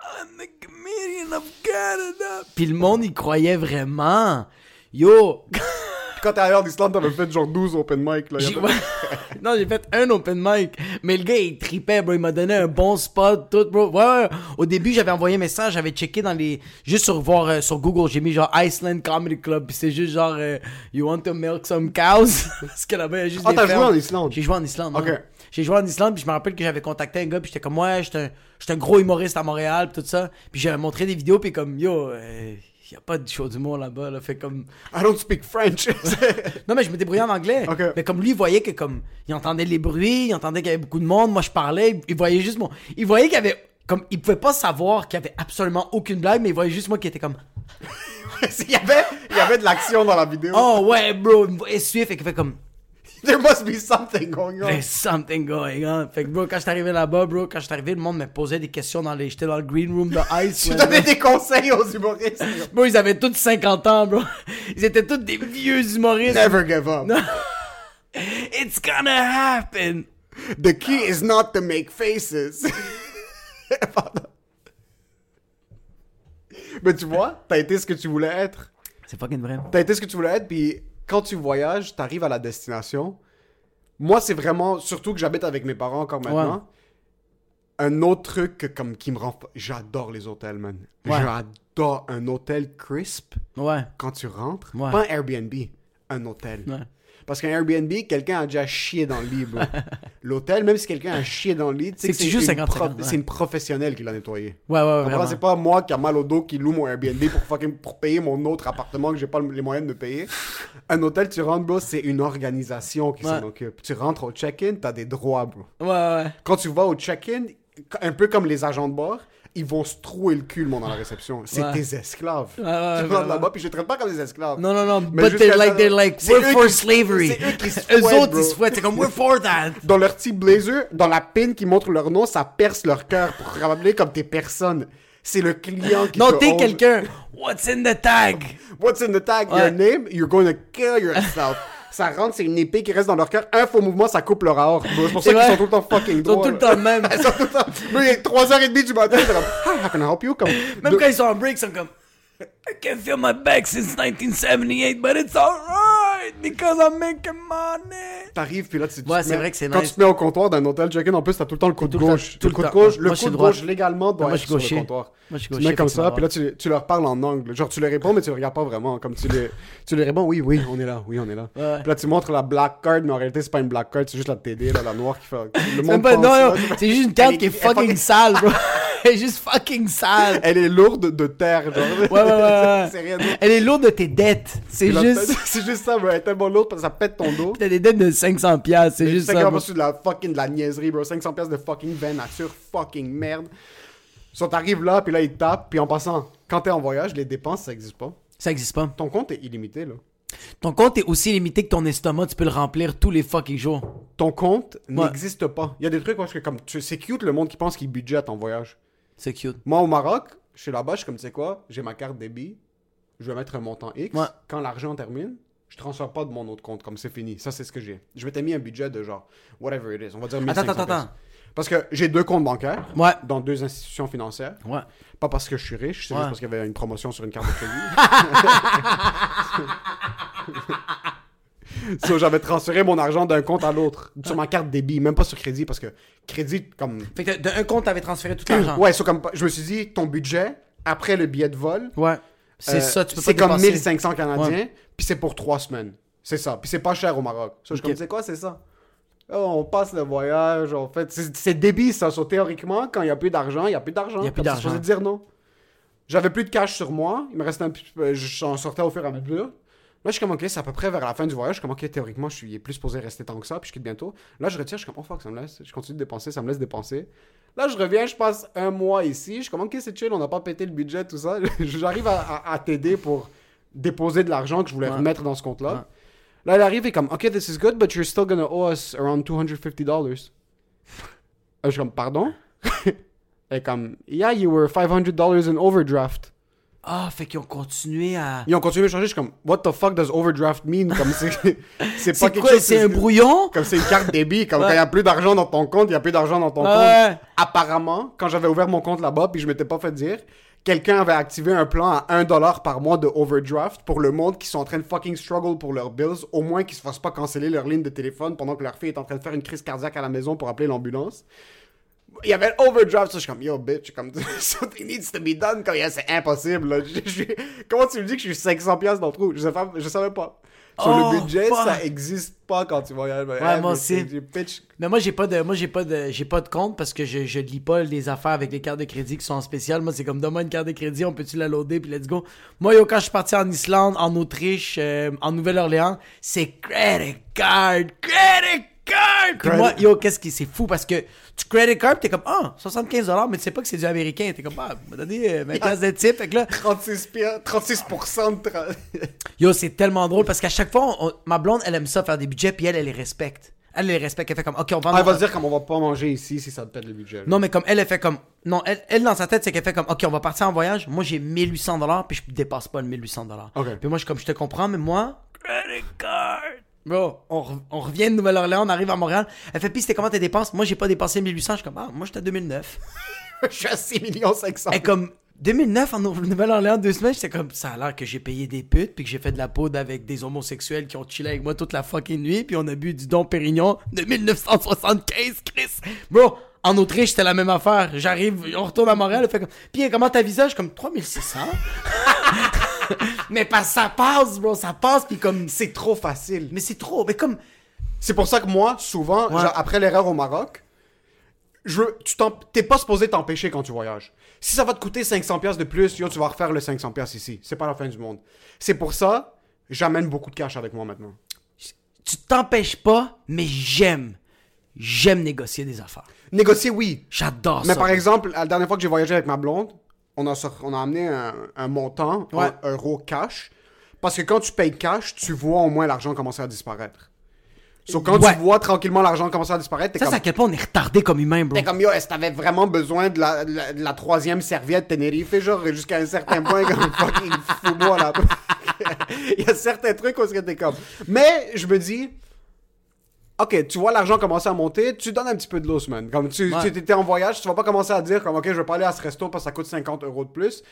I'm the comedian of Canada. Puis le monde, il croyait vraiment. Yo, Quand t'es allé en Islande, t'avais fait genre 12 open mic, là. j'ai- non, j'ai fait un open mic. Mais le gars, il tripait, bro. Il m'a donné un bon spot, tout, bro. Ouais, ouais. Au début, j'avais envoyé un message, j'avais checké dans les. Juste sur voir euh, sur Google, j'ai mis genre Iceland Comedy Club. Puis c'est juste genre, euh, You want to milk some cows? Parce que là-bas, il y a juste Ah, des t'as joué fermes. en Islande? J'ai joué en Islande. Ok. ouais. J'ai joué en Islande, puis je me rappelle que j'avais contacté un gars, puis j'étais comme, ouais, j'étais un, j'étais un gros humoriste à Montréal, puis tout ça. Puis j'avais montré des vidéos, puis comme, yo, euh, y a pas de show d'humour là-bas, là. Fait comme. I don't speak French. Non, mais je me débrouillais en anglais. Mais comme lui, il voyait que, comme, il entendait les bruits, il entendait qu'il y avait beaucoup de monde, moi je parlais, il voyait juste mon. Il voyait qu'il y avait. Comme, il pouvait pas savoir qu'il y avait absolument aucune blague, mais il voyait juste moi qui était comme. il, y avait, il y avait de l'action dans la vidéo. Oh ouais, bro, il me voyait suivre, et qu'il fait comme. There must be something going on. There's something going on. Fait que, bro, quand j'étais arrivé là-bas, bro, quand j'étais arrivé, le monde me posait des questions dans les. J'étais dans le green room de Ice. Tu donnais des conseils aux humoristes. Bro, ils avaient tous 50 ans, bro. Ils étaient tous des vieux humoristes. Never give up. It's gonna happen. The key is not to make faces. Mais tu vois, t'as été ce que tu voulais être. C'est fucking vrai. T'as été ce que tu voulais être, puis quand tu voyages, t'arrives à la destination. Moi, c'est vraiment, surtout que j'habite avec mes parents encore maintenant, un autre truc que, comme, qui me rend... J'adore les hôtels, man. Ouais. J'adore un hôtel crisp Ouais. quand tu rentres. Pas un Airbnb, un hôtel. Parce qu'un Airbnb, quelqu'un a déjà chié dans le lit. L'hôtel, même si quelqu'un a chié dans le lit, C'est joues une 50, prof- 50, ouais. c'est une professionnelle qui l'a nettoyé. Ouais, ouais, ouais. C'est pas moi qui a mal au dos qui loue mon Airbnb pour fucking pour payer mon autre appartement que j'ai pas les moyens de payer. Un hôtel, tu rentres, bro, c'est une organisation qui s'en Ouais. occupe. Tu rentres au check-in, t'as des droits, bro. Ouais, ouais. Quand tu vas au check-in, un peu comme les agents de bord, ils vont se trouer le cul, le monde, dans la réception. C'est Ouais. tes esclaves. Ouais, ouais, tu rentres là-bas, puis je les traite pas comme des esclaves. Non, non, non. Mais but they're like, they're like, we're for qui- slavery. c'est eux qui se Eux autres, bro. ils se fouettent. C'est comme, we're for that. dans leur petit blazer, dans la pin qui montre leur nom, ça perce leur cœur pour rappeler comme t'es personne. C'est le client qui Non, te t'es quelqu'un. What's in the tag? What's in the tag? Your name? You're going to kill yourself. ça rentre, c'est une épée qui reste dans leur cœur. Un faux mouvement, ça coupe leur aorte. C'est pour ça qu'ils sont tout le temps fucking Ils sont droits. tout le temps même. Ils sont tout le temps... Bro, il est 3h30 du matin, c'est comme, Hi, how can I help you? Comme, Même quand ils sont en break, ils sont comme, I can feel my back since 1978, but it's alright. It because I'm making money. T'arrives, puis là, tu, tu Ouais, te c'est mets- vrai que c'est Quand nice. tu te mets au comptoir d'un hôtel check-in, en plus, t'as tout le temps le coude Tout le temps, gauche. tout le le coude temps. gauche, Moi, le je suis coude droit. gauche, légalement, doit Moi, je être suis sur le gaucher. comptoir. Moi, je suis Tu te gaucher, mets comme fait que ça, puis là, tu, tu leur parles en angle. Genre, tu les réponds, mais tu les regardes pas vraiment. Comme tu les, tu les réponds, oui, oui, on est là, oui, on est là. Ouais. Puis là, tu montres la black card, mais en réalité, c'est pas une black card, c'est juste la TD, là, la noire qui fait. Le C'est monde même pas, pense, non, non, c'est juste une carte qui est fucking sale, bro. Elle est juste fucking sale. Elle est lourde de terre, genre. Ouais, ouais, ouais, ouais. c'est rien d'autre. Elle est lourde de tes dettes. C'est juste. C'est juste ça, bro. Elle est tellement lourde parce que ça pète ton dos. T'as des dettes de 500 piastres, c'est juste C'est ça. sur de la fucking de la niaiserie, bro. 500 pièces de fucking vin nature, fucking merde. So, t'arrives là, puis là, ils te tapent. Puis en passant, quand t'es en voyage, les dépenses, ça existe pas. Ça existe pas. Ton compte est illimité, là. Ton compte est aussi limité que ton estomac, tu peux le remplir tous les fucking jours. Ton compte Ouais. n'existe pas. Il y a des trucs parce que comme tu- c'est cute le monde qui pense qu'il budgète en voyage. C'est cute. Moi au Maroc, je suis là-bas, je suis comme tu sais quoi, j'ai ma carte débit, je vais mettre un montant X. Ouais. Quand l'argent termine, je transfère pas de mon autre compte, comme c'est fini. Ça c'est ce que j'ai. Je m'étais mis un budget de genre whatever it is, on va dire 1500 Attends, attends, attends. Parce que j'ai deux comptes bancaires Ouais. dans deux institutions financières. Ouais. Pas parce que je suis riche, c'est Ouais. juste parce qu'il y avait une promotion sur une carte de crédit. so, j'avais transféré mon argent d'un compte à l'autre, sur ma carte débit, même pas sur crédit, parce que crédit, comme. Fait que d'un compte, t'avais transféré tout l'argent. Ouais, so, comme je me suis dit, ton budget, après le billet de vol, Ouais. C'est euh, ça, tu peux pas c'est comme dépasser. 1500 Canadiens, puis c'est pour trois semaines. C'est ça. Puis c'est pas cher au Maroc. So, je suis Ok. comme, sais quoi, c'est ça? Oh, on passe le voyage, en fait. C'est c'est débit, ça. So, théoriquement, quand il n'y a plus d'argent, il n'y a plus d'argent. Il y a plus c'est d'argent. dire non. J'avais plus de cash sur moi. Il me restait un petit peu. J'en sortais au fur et à mesure. Là, je suis comme, ok, c'est à peu près vers la fin du voyage. Je suis comme, ok, théoriquement, je suis il plus supposé rester tant que ça, puis je quitte bientôt. Là, je retire, je suis comme, oh fuck, ça me laisse. Je continue de dépenser, ça me laisse dépenser. Là, je reviens, je passe un mois ici. Je suis comme, ok, c'est chill, on n'a pas pété le budget, tout ça. J'arrive à, à- à t'aider pour déposer de l'argent que je voulais Ouais. remettre dans ce compte-là. Ouais. Là, elle arrive et comme, ok, this is good, but you're still gonna owe us around 250 dollars. Je suis comme, pardon? Est comme, yeah, you were 500 dollars in overdraft. Ah, fait qu'ils ont continué à. Ils ont continué à changer. Je suis comme, what the fuck does overdraft mean? Comme c'est, c'est pas quelque quoi, chose. c'est un brouillon? Comme c'est une carte débit. Comme Ouais. quand il n'y a plus d'argent dans ton compte, il n'y a plus d'argent dans ton compte. Apparemment, quand j'avais ouvert mon compte là-bas, puis je m'étais pas fait dire, quelqu'un avait activé un plan à 1$ par mois de overdraft pour le monde qui sont en train de fucking struggle pour leurs bills, au moins qu'ils se fassent pas canceller leur ligne de téléphone pendant que leur fille est en train de faire une crise cardiaque à la maison pour appeler l'ambulance. Il y avait overdraft, ça, je suis comme, yo, bitch, comme, something needs to be done, comme, yeah, c'est impossible, là. Je- je suis- comment tu me dis que je suis 500 piastres dans le trou? Je savais, pas- je savais pas. Sur Oh, le budget, fuck. ça existe pas quand tu voyages. Ouais, moi aussi. Pitch Mais moi j'ai pas de moi j'ai pas de j'ai pas de compte parce que je, je lis pas les affaires avec les cartes de crédit qui sont en spécial. Moi c'est comme donne-moi une carte de crédit, on peut-tu la loader puis let's go. Moi yo quand je suis parti en Islande, en Autriche, euh, en Nouvelle-Orléans, c'est credit card, credit card. Puis Credit- moi yo qu'est-ce qui c'est fou parce que tu credit card t'es comme ah 75 dollars mais tu sais pas que c'est du américain t'es comme ah m'a donné euh, 20 pièces de type fait que là 36 piastres, 36% de... tra- Yo, c'est tellement drôle parce qu'à chaque fois, on- ma blonde, elle aime ça faire des budgets, puis elle, elle les respecte. Elle les respecte, elle fait comme, ok, on va. Ah, elle va se dire comme on va pas manger ici si ça te pète le budget. là. Non, mais comme elle, elle fait comme. Non, elle, elle dans sa tête, c'est qu'elle fait comme, ok, on va partir en voyage. Moi, j'ai 1800 dollars, puis je dépasse pas le 1800 dollars. Ok. Puis moi, je suis comme, je te comprends, mais moi, credit card. Bro, on, re- on revient de Nouvelle-Orléans, on arrive à Montréal. Elle fait, puis c'était comment tes dépenses? Moi, j'ai pas dépensé 1800. Je suis comme, ah, moi, j'étais à 2009. je suis à 6 millions 500. Et comme 2009 en Nou- Nouvelle-Orléans, deux semaines, j'étais comme ça a l'air que j'ai payé des putes puis que j'ai fait de la poudre avec des homosexuels qui ont chillé avec moi toute la fucking nuit puis on a bu du Don Pérignon de 1975, Chris. Bro, en Autriche, c'était la même affaire. J'arrive, on retourne à Montréal, fait comme puis comment ta visage? Comme 3600 Mais pas ça passe, bro, ça passe puis comme C'est trop facile. mais c'est trop, mais comme C'est pour ça que moi, souvent, Ouais. genre, après l'erreur au Maroc, je, tu t'es pas supposé t'empêcher quand tu voyages. Si ça va te coûter 500 pièces de plus, yo, tu vas refaire le 500 pièces ici. C'est pas la fin du monde. C'est pour ça, j'amène beaucoup de cash avec moi maintenant. tu t'empêches pas, mais j'aime j'aime négocier des affaires. Négocier, oui. J'adore Mais ça. par exemple, la dernière fois que j'ai voyagé avec ma blonde, on a, on a amené un, un montant Ouais. en euros cash. Parce que quand tu payes cash, tu vois au moins l'argent commencer à disparaître. So, quand Ouais. tu vois tranquillement l'argent commencer à disparaître, t'es Ça, comme... c'est à quel point on est retardé comme humain, bro. T'es comme, yo, est-ce que t'avais vraiment besoin de la, de la, de la troisième serviette Tenerife, genre, jusqu'à un certain point, comme, fucking fous-moi, là. Il y a certains trucs où est-ce que t'es comme... Mais, je me dis... Ok, tu vois l'argent commencer à monter, tu donnes un petit peu de l'os, man. Comme tu Ouais. étais en voyage, tu vas pas commencer à dire comme ok, je vais pas aller à ce resto parce que ça coûte 50 euros de plus.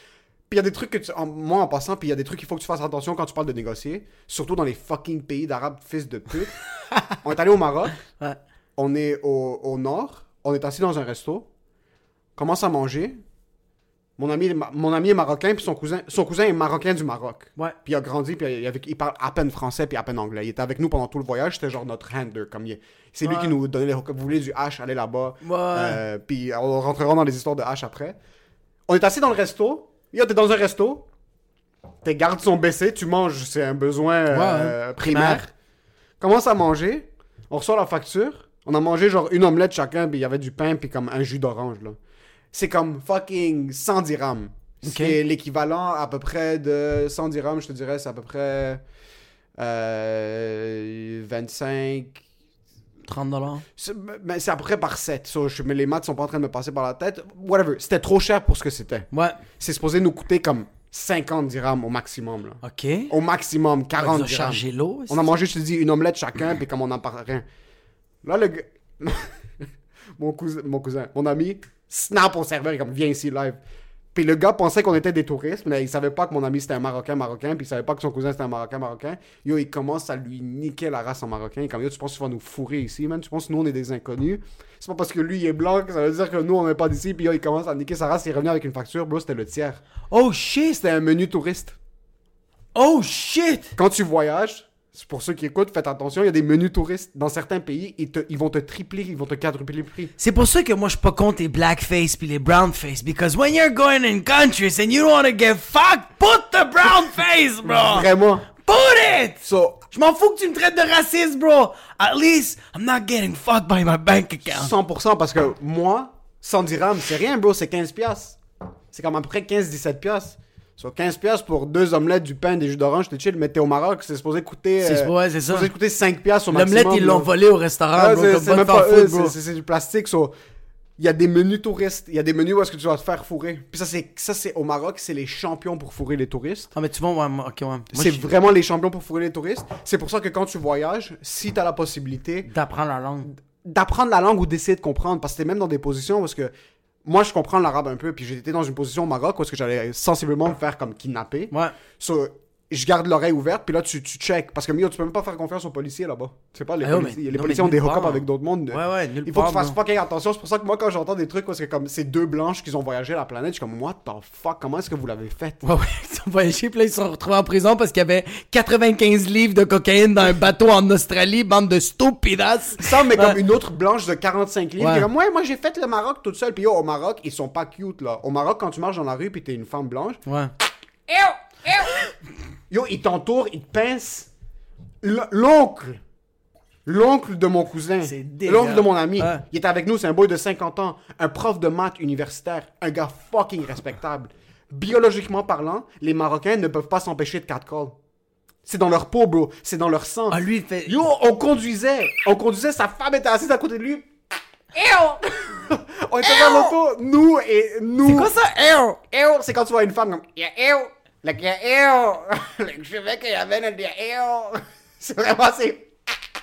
Puis il y a des trucs que tu. en- moi, en passant, puis il y a des trucs qu'il faut que tu fasses attention quand tu parles de négocier. Surtout dans les fucking pays d'arabes, fils de pute. on est allé au Maroc. Ouais. On est au, au nord. On est assis dans un resto. Commence à manger. Mon ami, mon ami est marocain, puis son cousin, son cousin est marocain du Maroc. Ouais. Puis il a grandi, puis il, parle à peine français, puis à peine anglais. Il était avec nous pendant tout le voyage, c'était genre notre handler. Comme il- c'est lui qui nous donnait les Vous voulez du hash, allez là-bas. Ouais. Euh, puis on rentrera dans les histoires de hash après. On est assis dans le resto. Yo, t'es dans un resto. Tes gardes sont baissés, tu manges, c'est un besoin euh, primaire. Primaire. Commence à manger. On reçoit la facture. On a mangé genre une omelette chacun, puis il y avait du pain, puis comme un jus d'orange, là. C'est comme fucking 100 dirhams. C'est l'équivalent à peu près de 100 dirhams, je te dirais, c'est à peu près euh, 25, 30 dollars. c'est mais c'est à peu près par 7. So, je- mais les maths sont pas en train de me passer par la tête. Whatever. C'était trop cher pour ce que c'était. Ouais. C'est supposé nous coûter comme 50 dirhams au maximum. Là. Ok. Au maximum, 40 Ils ont dirhams. l'eau. On a mangé, je te dis, une omelette chacun, puis comme on n'en parle rien. Là, le gars... mon, cousin, mon cousin, mon ami, snap au serveur, est comme, viens ici live. Puis le gars pensait qu'on était des touristes, mais il savait pas que mon ami c'était un Marocain Marocain, puis il savait pas que son cousin c'était un Marocain Marocain. Yo, il commence à lui niquer la race en Marocain. Il est comme, yo, tu penses que tu vas nous fourrer ici, man? Tu penses que nous on est des inconnus? C'est pas parce que lui il est blanc que ça veut dire que nous on n'est pas d'ici, puis yo, il commence à niquer sa race, il est revenu avec une facture, bro, c'était le tiers. Oh shit. C'était un menu touriste. Oh shit. Quand tu voyages, c'est pour ceux qui écoutent, faites attention, il y a des menus touristes. Dans certains pays, ils, te- ils vont te tripler, ils vont te quadrupler le prix. C'est pour ça que moi je suis pas contre les blackface puis les brownface because when you're going in countries and you don't want to get fucked, put the brown face, bro. Vraiment. Put it. So, Je m'en fous que tu me traites de raciste, bro. At least I'm not getting fucked by my bank account. 100% parce que moi, 100 dirhams, c'est rien, bro, c'est 15 piastres. C'est comme à peu près 15-17 piastres. So, 15 piastres pour deux omelettes, du pain, des jus d'orange, t'es chill, mais t'es au Maroc, c'est supposé coûter... Euh, ouais, c'est ça. supposé coûter 5 piastres au maximum. L'omelette ils l'ont volé au restaurant, Ah, bro. c'est Comme c'est du plastique. so, Il y a des menus touristes. Il y a des menus où est-ce que tu vas te faire fourrer. Puis ça, c'est ça c'est au Maroc, c'est les champions pour fourrer les touristes. Ah mais tu vois, ouais, ok ouais. C'est je- vraiment les champions pour fourrer les touristes. C'est pour ça que quand tu voyages, si tu as la possibilité d'apprendre la langue. d'apprendre la langue ou d'essayer de comprendre, parce que t'es même dans des positions parce que moi, je comprends l'arabe un peu, puis j'étais dans une position au Maroc où est-ce que j'allais sensiblement me faire comme kidnapper. Ouais. So, je garde l'oreille ouverte, puis là, tu, tu check. Parce que, Mio, tu peux même pas faire confiance aux policiers là-bas. C'est pas les Ah, policiers. mais- les non, policiers ont des part. avec d'autres mondes. Ouais ouais, nulle Il faut que tu fasses fucking attention. C'est pour ça que moi, quand j'entends des trucs où c'est comme ces deux blanches qui ont voyagé à la planète, je suis comme, what the fuck, comment est-ce que vous l'avez fait? Ouais, ouais, ils ont voyagé, puis là, ils se sont retrouvés en prison parce qu'il y avait 95 livres de cocaïne dans un bateau en Australie, bande de stupidas. Ça, mais comme une autre blanche de 45 livres. Ouais. comme, ouais, moi, j'ai fait le Maroc toute seule. Puis yo, au Maroc, ils sont pas cute, là. Au Maroc, quand tu marches dans la rue, puis t'es une femme blanche, Ouais. Yo, il t'entoure, il te pince. L'oncle. L'oncle de mon cousin. L'oncle de mon ami. Ouais. Il est avec nous, c'est un boy de 50 ans. Un prof de maths universitaire. Un gars fucking respectable. Biologiquement parlant, les Marocains ne peuvent pas s'empêcher de catcall. C'est dans leur peau, bro. C'est dans leur sang. Ah, lui, il fait. Yo, on conduisait. On conduisait, sa femme était assise à côté de lui. on était dans l'auto, nous et nous. C'est quoi ça? C'est quand tu vois une femme comme Yeah, like yeah, ew, like je veux qu'il y avait ew. C'est vraiment c'est.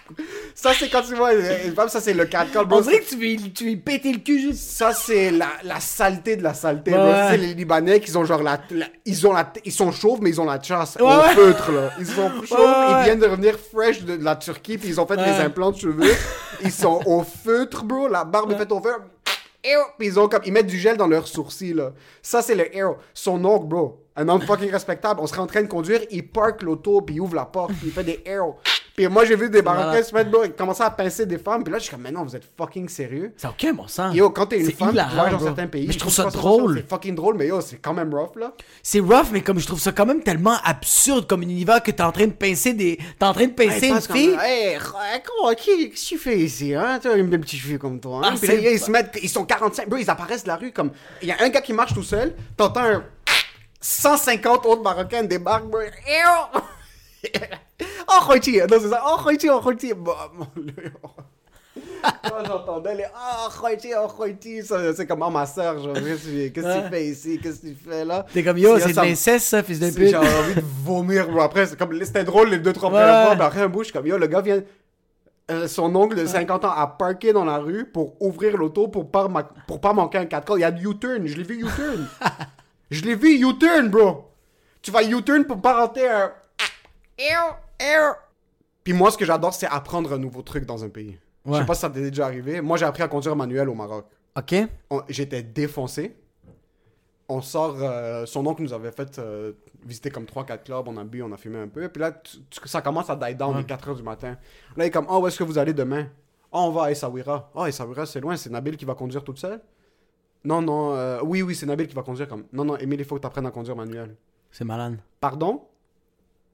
Ça c'est quand tu vois une une femme, ça c'est le catcall, bro. On dirait que tu lui, tu lui le cul juste. Ça c'est la, la saleté de la saleté. Ouais, bro. C'est les Libanais qui ont genre la, la- ils ont la, ils sont chauves mais ils ont la chasse Ouais, au feutre là. Ils sont chauves, ouais. ils viennent de revenir fresh de, de la Turquie puis ils ont fait des implants de cheveux. ils sont au feutre, bro. La barbe est faite au feutre. Puis ils ont comme ils mettent du gel dans leurs sourcils là. Ça c'est le héros. Son oncle, bro. Un oncle fucking respectable. On serait en train de conduire, il park l'auto puis il ouvre la porte, il fait des héros. Puis moi j'ai vu des Marocains se mettre bro, ils commençaient à pincer des femmes. Puis là je suis comme mais non, vous êtes fucking sérieux? Ça n'a aucun bon sens. Yo, quand t'es une C'est femme, tu voyages dans bro. certains pays. Mais je trouve ça drôle. C'est fucking drôle, mais yo, c'est quand même rough, là. C'est rough, mais comme je trouve ça quand même tellement absurde comme univers que t'es en train de pincer des. T'es en train de pincer Hey, une fille. Hey, comment, qui, qu'est-ce que tu fais ici, hein? Tu as une petite fille comme toi, hein? Ah, Puis là, c'est ils se mettent, ils sont 45, bro, ils apparaissent de la rue comme. Il y a un gars qui marche tout seul, t'entends un. 150 autres Marocains débarquent! Oh, Khoiti! Non, c'est ça. Oh, Khoiti, oh, Khoiti! Mon Dieu. Quand j'entendais les Oh, Khoiti, oh, Khoiti, c'est comme oh, ma soeur, genre, qu'est-ce que tu- fais? Ici? Qu'est-ce que tu fais là? T'es comme yo, c'est de l'inceste, ça, fils de pute. J'ai envie de vomir. Après, c'est comme, c'était drôle les deux, trois premières fois. Mais après un bout, je suis comme, yo, le gars vient. euh, son oncle de 50 ans a parké dans la rue pour ouvrir l'auto pour pas, pour pas manquer un 4 Il y a du U-turn, je l'ai vu U-turn. Je l'ai vu U-turn, bro. Tu vas U-turn pour pas rentrer un. Puis moi, ce que j'adore, c'est apprendre un nouveau truc dans un pays. Je sais pas si ça t'est déjà arrivé. Moi, j'ai appris à conduire manuel au Maroc. Ok. On- J'étais défoncé. On sort. euh, son oncle nous avait fait euh, visiter comme 3-4 clubs. On a bu, on a fumé un peu. Puis là, tu- tu- ça commence à die down Ouais. les 4 h du matin. Là, il est comme Oh, où est-ce que vous allez demain? Oh, on va à Essaouira. Oh, Essaouira, c'est loin. C'est Nabil qui va conduire toute seule? Non, non. euh, oui, oui, c'est Nabil qui va conduire. comme Non, non, Emile, il faut que tu apprennes à conduire manuel. C'est malade. Pardon?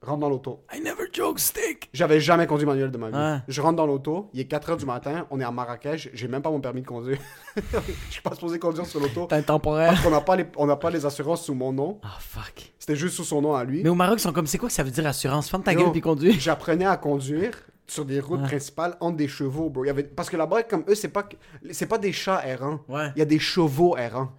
Rentre dans l'auto. I never joke stick. J'avais jamais conduit manuel de ma vie. Ouais. Je rentre dans l'auto, il est 4h du matin, on est à Marrakech, j'ai même pas mon permis de conduire. Je suis pas supposé conduire sur l'auto. T'as un temporaire. On n'a pas, les- on n'a pas les assurances sous mon nom. Ah, fuck. C'était juste sous son nom à lui. Mais au Maroc, ils sont comme, c'est quoi que ça veut dire assurance? Ferme ta gueule puis conduis. J'apprenais à conduire sur des routes Ouais. principales entre des chevaux, bro. Il y avait... Parce que là-bas, comme eux, c'est pas, c'est pas des chats errants. Ouais. Il y a des chevaux errants.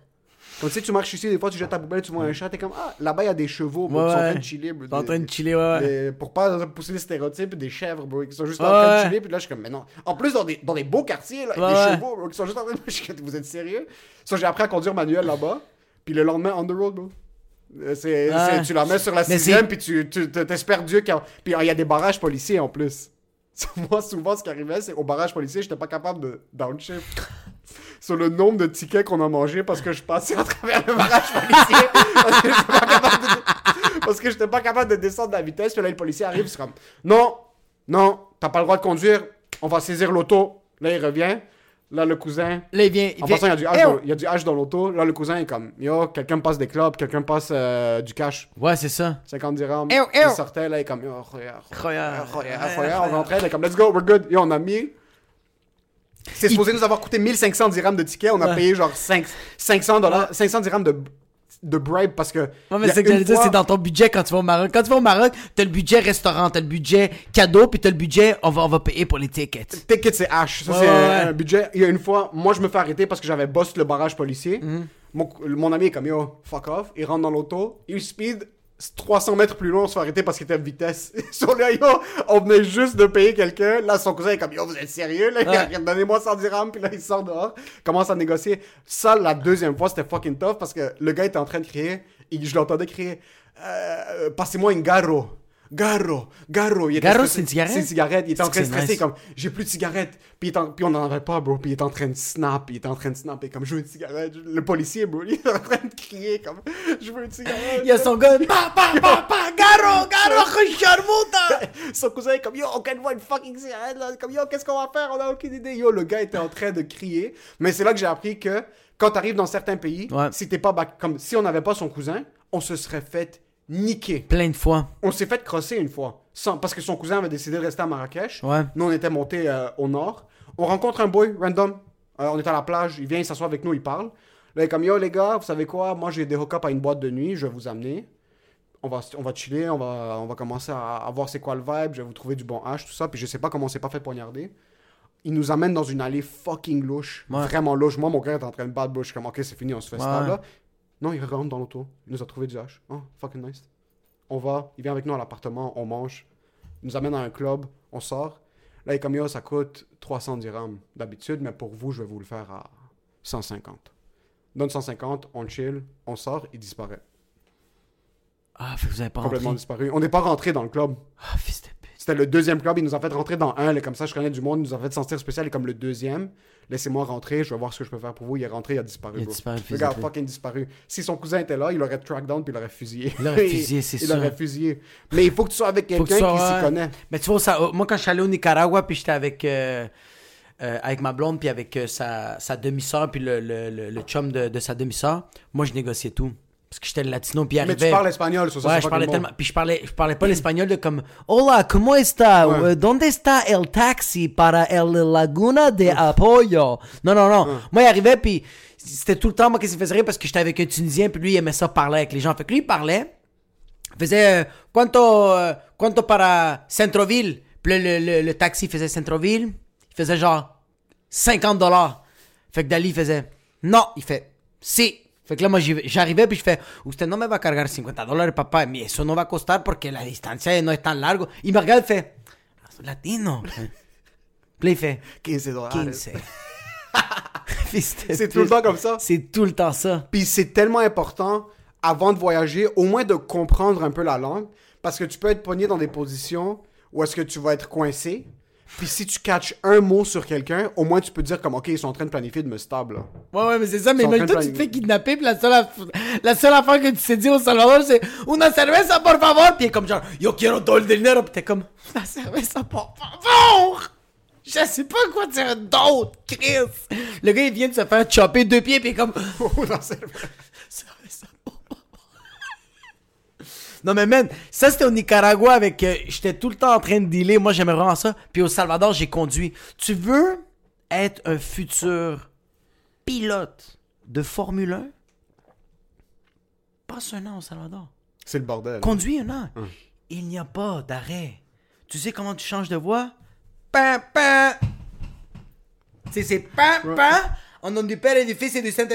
Comme tu sais, tu marches ici, des fois, tu jettes ta poubelle, tu vois un chat, t'es comme, ah, là-bas, il y a des chevaux, bro, Ouais, qui sont en train de chiller, bro. En train de chiller, ouais. des- pour pas pousser les stéréotypes, des chèvres, bro, qui sont juste en train de chiller, puis là, je suis comme, mais non. En plus, dans des, dans des beaux quartiers, là, des chevaux, bro, qui sont juste en train de. Je vous êtes sérieux? Ça, j'ai appris à conduire manuel là-bas, puis le lendemain, on the road, bro. Euh, C'est, tu la mets sur la sixième, puis tu, tu t'espères Dieu. Puis il y a des barrages policiers en plus. Moi, souvent, ce qui arrivait, c'est au barrage policier, j'étais pas capable de downshift. Sur le nombre de tickets qu'on a mangé parce que je passais à travers le barrage policier. parce que j'étais pas capable de... pas capable de descendre la vitesse. Puis là, le policier arrive, c'est comme Non, non, t'as pas le droit de conduire, on va saisir l'auto. Là, il revient. Là, le cousin, Là, il vient. Il en vient... passant, il y a du hash dans- il y a du hash dans l'auto. Là, le cousin est comme Yo, quelqu'un me passe des clubs, quelqu'un me passe euh, du cash. Ouais, c'est ça. 50 dirhams. Ew, ew. Il sortait, là, il est comme Yo, regarde, Regarde, regarde. On rentrait, il est comme Let's go, we're good. Yo, on a mis. C'est Il- supposé nous avoir coûté 1500 dirhams de tickets. On a Ouais. payé genre 5, 500 dollars, 500 dirhams de, de bribe parce que. Ouais, mais c'est que dire, fois- c'est dans ton budget quand tu vas au Maroc. Quand tu vas au Maroc, t'as le budget restaurant, t'as le budget cadeau, puis t'as le budget, on va, on va payer pour les tickets. Ticket, c'est H. Ça, Ouais, c'est ouais, un budget. Il y a une fois, moi, je me fais arrêter parce que j'avais bossé le barrage policier. Mhm. mon, mon ami est comme yo, fuck off. Il rentre dans l'auto. Il speed 300 mètres plus loin. On se fait arrêter parce qu'il était de vitesse. Sur le yo, on venait juste de payer quelqu'un. Là, son cousin est comme yo, vous êtes sérieux? Là, Ouais. Donnez-moi 100 dirhams. Puis là, il sort dehors. Commence à négocier. Ça, la deuxième fois, c'était fucking tough parce que le gars était en train de crier. Et je l'entendais crier euh, Passez-moi une garro. Garro, garro. Il était Garro, c'est une cigarette? C'est une cigarette. Il était en train de stresser nice. comme j'ai plus de cigarette. Puis, en- puis on en avait pas, bro. Puis il est en train de snap. Il est en train de snap. Et comme je veux une cigarette. Le policier, bro, il est en train de crier comme je veux une cigarette. Il y a son gars, pa, pa, pa, pa, garo, garo, charmouta. Son cousin est comme yo, on voit une fucking cigarette là. Comme yo, qu'est-ce qu'on va faire? On a aucune idée. Yo, le gars était en train de crier. Mais c'est là que j'ai appris que quand t'arrives dans certains pays, Ouais. si t'es pas back- comme si on n'avait pas son cousin, on se serait fait niquer. Plein de fois. On s'est fait crosser une fois. Sans, parce que son cousin avait décidé de rester à Marrakech. Ouais. Nous, on était montés euh, au nord. On rencontre un boy random. Euh, on est à la plage. Il vient, il s'assoit avec nous, il parle. Là, il est comme Yo, les gars, vous savez quoi? Moi, j'ai des hook-up à une boîte de nuit. Je vais vous amener. On va, on va chiller. On va, on va commencer à, à voir c'est quoi le vibe. Je vais vous trouver du bon hash, tout ça. Puis je sais pas comment on s'est pas fait poignarder. Il nous amène dans une allée fucking louche. Ouais. Vraiment louche. Moi, mon gars est en train de battre bouche. Je suis comme, ok, c'est fini, on se fait Ouais. stable là. Non, il rentre dans l'auto. Il nous a trouvé du hash. Oh, fucking nice. On va, il vient avec nous à l'appartement, on mange. Il nous amène à un club, on sort. Là, il est comme yo, ça coûte 300 dirhams d'habitude, mais pour vous, je vais vous le faire à 150. Donne 150, on chill, on sort, il disparaît. Ah, vous avez pas rentré. Complètement disparu. On n'est pas rentré dans le club. Ah, fils de. C'était le deuxième club, il nous a fait rentrer dans un, là, comme ça je connais du monde, il nous a fait sentir spécial, et comme le deuxième, laissez-moi rentrer, je vais voir ce que je peux faire pour vous. Il est rentré, il a disparu. Il a bro. disparu, le gars a fucking disparu. Si son cousin était là, il aurait track down puis il l'aurait fusillé. Il l'aurait fusillé, c'est Il sûr. l'aurait fusillé. Mais il faut que tu sois avec quelqu'un qui s'y connaît. Mais tu vois, ça, moi, quand je suis allé au Nicaragua, puis j'étais avec, euh, euh, avec ma blonde, puis avec euh, sa, sa demi-sœur, puis le, le, le, le chum de, de sa demi-sœur, moi, je négociais tout. Parce que j'étais latino, puis il Mais arrivait... tu parles espagnol, ça, Ouais, je parlais tellement. Puis je parlais, je parlais pas l'espagnol de comme Hola, ¿cómo está? Ouais. Euh, ¿Dónde está el taxi para el Laguna de Apoyo? Non, non, non. Moi, il arrivait, puis c'était tout le temps moi qui se faisait rire parce que j'étais avec un Tunisien, puis lui, il aimait ça parler avec les gens. Fait que lui, il parlait, il faisait euh, Quanto, euh, quanto para Centroville? Puis le, le, le taxi faisait Centroville. Il faisait genre 50 dollars. Fait que Dali faisait non. Il fait si. Fait que là, moi, j'arrivais puis je fais Usted no me va a cargar 50 dólares, papá. Mais eso no va a costar porque la distancia no es tan largo. Il me regarde fait latino. puis il fait 15 dollars. 15. Fils de C'est tout le temps comme ça. C'est tout le temps ça. Puis c'est tellement important avant de voyager, au moins de comprendre un peu la langue, parce que tu peux être pogné dans des positions où est-ce que tu vas être coincé. Puis si tu catches un mot sur quelqu'un, au moins tu peux dire comme ok ils sont en train de planifier de me stab là. Ouais, ouais, mais c'est ça, mais même toi, tu te fais kidnapper, puis la seule, aff- la seule affaire que tu t'es dit au Salvador, c'est Una cerveza, por favor! Puis il est comme genre, Yo quiero todo el dinero, puis t'es comme, La cerveza, por favor! Je sais pas quoi dire d'autre, Chris! Le gars, il vient de se faire chopper deux pieds, puis il est comme, vrai. Cerveza, por favor. Non, mais man, ça c'était au Nicaragua avec. euh, J'étais tout le temps en train de dealer. Moi, j'aimais vraiment ça. Puis au Salvador, j'ai conduit. Tu veux être un futur pilote de Formule 1? Passe un an au Salvador. C'est le bordel. Conduis un an. Il n'y a pas d'arrêt. Tu sais comment tu changes de voix? Pam, pam. Tu sais, c'est pam, pam. En nom du Père et du Fils et du Saint...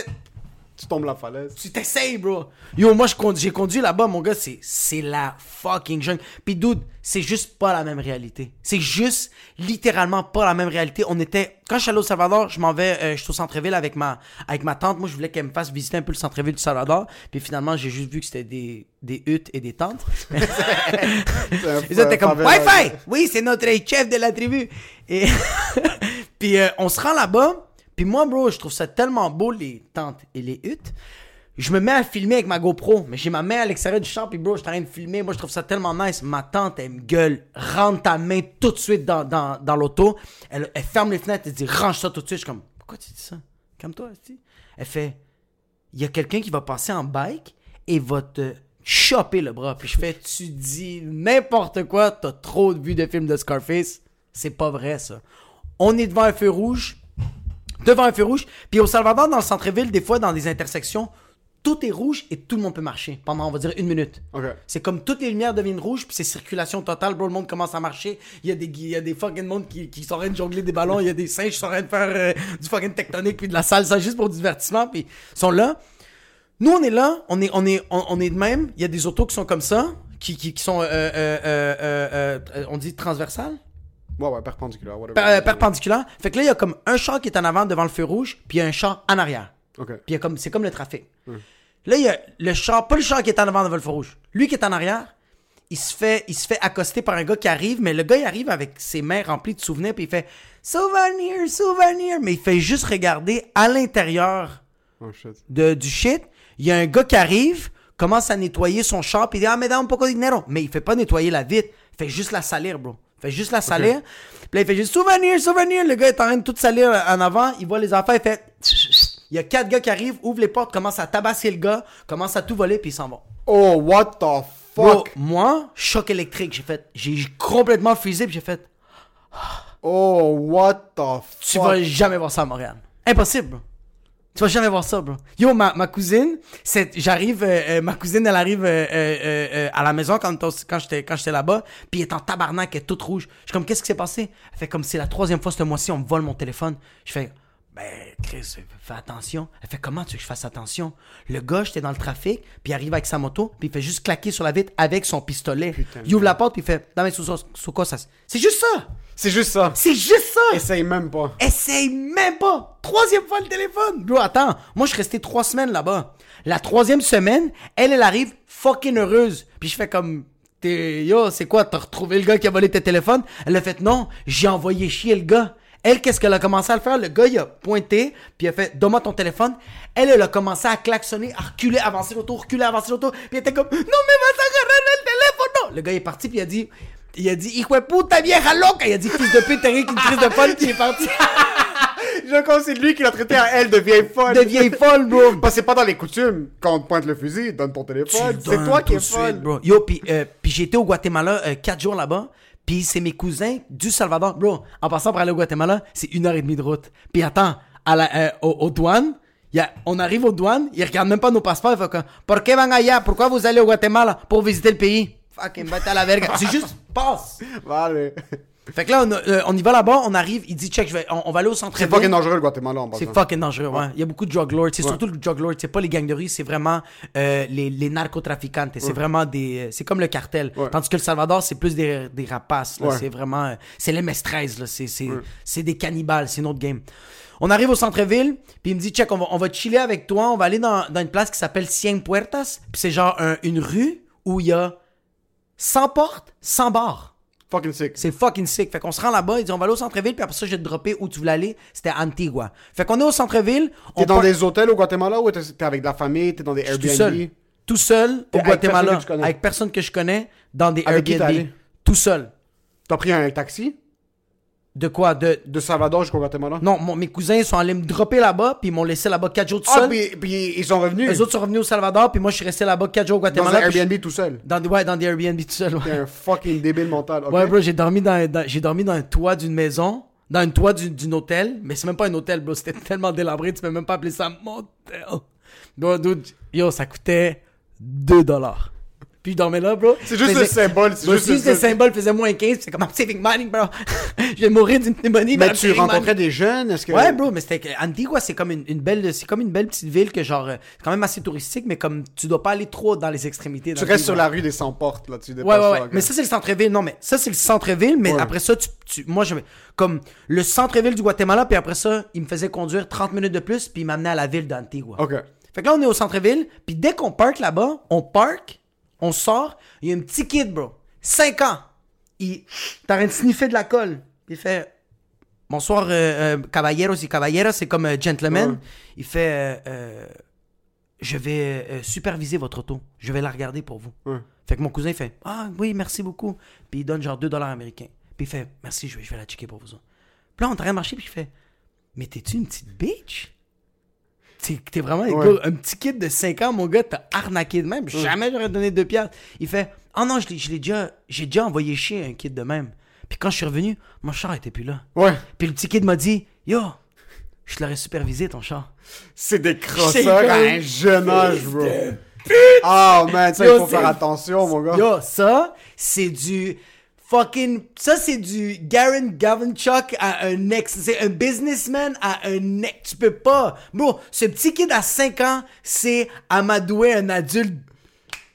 Tu tombes la falaise. Tu t'essayes, bro. Yo, moi, j'ai conduit là-bas, mon gars, c'est, c'est la fucking jungle. Puis, dude, c'est juste pas la même réalité. C'est juste littéralement pas la même réalité. On était, quand je suis allé au Salvador, je m'en vais, euh, je suis au centre-ville avec ma, avec ma tante. Moi, je voulais qu'elle me fasse visiter un peu le centre-ville du Salvador. Puis finalement, j'ai juste vu que c'était des, des huttes et des tentes. Ils étaient comme Wi-Fi! Oui, c'est notre chef de la tribu. Et puis euh, on se rend là-bas. Puis moi, bro, je trouve ça tellement beau, les tentes et les huttes. Je me mets à filmer avec ma GoPro, mais j'ai ma main à l'extérieur du champ, puis bro, je suis de filmer. Moi, je trouve ça tellement nice. Ma tante, elle me gueule, rentre ta main tout de suite dans, dans, dans l'auto. Elle, elle ferme les fenêtres, elle dit, range ça tout de suite. Je suis comme, pourquoi tu dis ça? Calme-toi. Elle fait, il y a quelqu'un qui va passer en bike et va te choper le bras. Puis je fais, tu dis n'importe quoi, t'as trop vu de films de Scarface. C'est pas vrai, ça. On est devant un feu rouge, devant un feu rouge. Puis au Salvador, dans le centre-ville, des fois, dans des intersections, tout est rouge et tout le monde peut marcher pendant, on va dire, une minute. C'est comme toutes les lumières deviennent rouges, puis c'est circulation totale, bro. Le monde commence à marcher. Il y a des, il y a des fucking monde qui, qui sont en train de jongler des ballons. Il y a des singes qui sont en train de faire euh, du fucking tectonique, puis de la salsa juste pour divertissement, puis ils sont là. Nous, on est là, on est, on est, on, on est de même. Il y a des autos qui sont comme ça, qui, qui, qui sont, euh, euh, on dit transversales, Ouais, ouais, perpendiculaire. whatever. Per- euh, perpendiculaires. Fait que là, il y a comme un char qui est en avant devant le feu rouge, puis il y a un char en arrière. Ok. Puis il y a comme, c'est comme le trafic. Là, il y a le char, pas le char qui est en avant devant le feu rouge. Lui qui est en arrière, il se fait, il se fait accoster par un gars qui arrive, mais le gars, il arrive avec ses mains remplies de souvenirs, puis il fait souvenir, souvenir, mais il fait juste regarder à l'intérieur Oh shit. de, du shit. Il y a un gars qui arrive, commence à nettoyer son char, puis il dit Ah, poco de dinero. Mais il fait pas nettoyer la vitre, il fait juste la salir, bro. Il fait juste la salir. Puis là, il fait juste souvenir, souvenir. Le gars est en train de tout salir en avant, il voit les affaires, il fait. Il y a quatre gars qui arrivent, ouvrent les portes, commencent à tabasser le gars, commencent à tout voler, puis ils s'en vont. Oh, what the Bro, fuck? moi, choc électrique, j'ai fait. J'ai complètement fusé, puis j'ai fait. Oh, what the fuck? Tu vas jamais voir ça à Montréal. Impossible, bro. Tu vas jamais voir ça, bro. Yo, ma, ma cousine, c'est, j'arrive, euh, euh, ma cousine, elle arrive euh, euh, euh, à la maison quand, quand j'étais, quand j'étais là-bas, puis elle est en tabarnak, elle est toute rouge. Je suis comme, qu'est-ce qui s'est passé? Elle fait comme, c'est la troisième fois ce mois-ci, on me vole mon téléphone. Je fais, ben, Chris, fais attention. Elle fait, comment tu veux que je fasse attention? Le gars, j'étais dans le trafic, puis il arrive avec sa moto, puis il fait juste claquer sur la vitre avec son pistolet. il ouvre la porte, puis il fait, non mais sous, quoi ça? C'est juste ça! C'est juste ça. C'est juste ça! Essaye même pas. Essaye même pas! Troisième fois le téléphone! Bro, attends, moi je suis resté trois semaines là-bas. La troisième semaine, elle, elle arrive fucking heureuse. Puis je fais comme, t'es, yo, c'est quoi, t'as retrouvé le gars qui a volé tes téléphones? Elle a fait, non, j'ai envoyé chier le gars. Elle, qu'est-ce qu'elle a commencé à le faire? Le gars, il a pointé, puis il a fait, donne-moi ton téléphone. Elle, elle a commencé à klaxonner, à reculer, avancer l'auto, reculer, avancer l'auto. Puis elle était comme, non, mais vas agarrer le téléphone! Le gars, il est parti, puis il a dit, il a dit, hijo de puta vieja loca! Il a dit, fils de pute, t'as rien qu'une crise de folle, puis il est parti. Je crois que c'est lui qui l'a traité à elle de vieille folle. de vieille folle, bro. Parce que c'est pas dans les coutumes. Quand on te pointe le fusil, donne ton téléphone. C'est toi qui es folle. bro. Yo, puis euh, j'ai été au Guatemala euh, quatre jours là-bas. Puis c'est mes cousins du Salvador. Bro, en passant par aller au Guatemala, c'est une heure et demie de route. Puis attends, à la, euh, aux, douanes, y a, on arrive aux douanes, ils regardent même pas nos passeports. Ils font comme, ¿Por qué van allá? Pourquoi vous allez au Guatemala? Pour visiter le pays? Fucking, va à la verga. C'est juste, passe. Vale. Fait que là, on, euh, on y va là-bas, on arrive, il dit, check, je vais, on, on va aller au C'est centre-ville. fucking dangereux le Guatemala en C'est passant. fucking dangereux, ouais. Il y a beaucoup de drug lords. C'est Ouais. surtout le drug lord. C'est pas les gangs de rue, c'est vraiment euh, les, les narcotrafiquantes. C'est vraiment des. euh, C'est comme le cartel. Ouais. Tandis que le Salvador, c'est plus des, des rapaces. C'est vraiment. euh, C'est les MS-13, là. C'est c'est- c'est des cannibales. C'est une autre game. On arrive au centre-ville, puis il me dit, check, on va, on va chiller avec toi. On va aller dans, dans une place qui s'appelle Cien Puertas. Puis c'est genre un- une rue où il y a 100 portes, 100 bars. Fucking sick. C'est fucking sick. Fait qu'on se rend là-bas, ils disent on va aller au centre-ville, puis après ça, je vais te dropper où tu voulais aller. C'était Antigua. Fait qu'on est au centre-ville. T'es dans part- des hôtels au Guatemala ou t'es avec de la famille, t'es dans des tout Airbnb? seul. Tout seul au Guatemala. personne. Avec personne que je connais, dans des Avec Airbnb. Tout seul. T'as pris un taxi? De quoi? De. de Salvador jusqu'au Guatemala? Non, mon- mes cousins sont allés me dropper là-bas, puis ils m'ont laissé là-bas 4 jours tout Ah, seul. puis, puis ils sont revenus Les autres sont revenus au Salvador, puis moi je suis resté là-bas 4 jours au dans un Guatemala. puis je- Airbnb tout seul. Dans des, ouais, dans des Airbnb tout seul. ouais. T'es un fucking débile mental. ok? Ouais, bro, j'ai dormi dans, dans- j'ai dormi dans un toit d'une maison, dans un toit d'une, d'une hôtel, mais c'est même pas un hôtel, bro. C'était tellement délabré, tu peux même pas appeler ça motel. Bro, dude, yo, ça coûtait 2 dollars. Puis je dormais là, bro. C'est juste Faisait- le symbole. C'est juste si le le symbole faisait moins 15, c'est comme I'm saving money, bro. je vais mourir d'une pneumonie, Mais I'm tu rencontrais money. des jeunes Est-ce que. Ouais, bro, mais c'était que Antigua, c'est comme une, une belle, c'est comme une belle petite ville que genre, euh, c'est quand même assez touristique, mais comme tu dois pas aller trop dans les extrémités. Tu restes sur la rue des 100 portes, là. Tu dépasses Ouais, ouais, ouais. Mais ça, c'est le centre-ville. Non, mais ça, c'est le centre-ville. Mais Ouais. après ça, tu, tu- moi, je Comme le centre-ville du Guatemala, puis après ça, il me faisait conduire 30 minutes de plus, puis il m'amenait à la ville d'Antigua. Ok. Fait que là, on est au centre-ville, puis dès qu'on park là-bas, on park, on sort, il y a un petit kid, bro. 5 ans. Il t'arrête de sniffer de la colle. Il fait Bonsoir, euh, euh, caballeros caballeras, c'est comme euh, gentleman. Ouais. Il fait euh, euh, Je vais superviser votre auto. Je vais la regarder pour vous. Ouais. Fait que mon cousin, il fait Ah oui, merci beaucoup. Puis il donne genre 2 dollars américains. Puis il fait Merci, je vais, je vais la checker pour vous. Puis là, on est en train de marcher, puis il fait Mais t'es-tu une petite bitch? T'es vraiment Ouais. gars- un petit kid de 5 ans, mon gars, t'as arnaqué de même. Jamais j'aurais donné 2 piastres. Il fait Ah non, je l'ai je l'ai déjà, j'ai déjà envoyé chier un kid de même. Puis quand je suis revenu, mon char était plus là. Ouais. Puis le petit kid m'a dit Yo, je l'aurais supervisé ton char. C'est des crosseurs à un jeune âge, bro. Ah, man, ça, il faut faire attention, mon gars. Yo, ça, c'est du fucking. Ça, c'est du Garen Gavanchuk à un ex. C'est un businessman à un ex. Tu peux pas. Bro, ce petit kid à 5 ans, c'est amadouer un adulte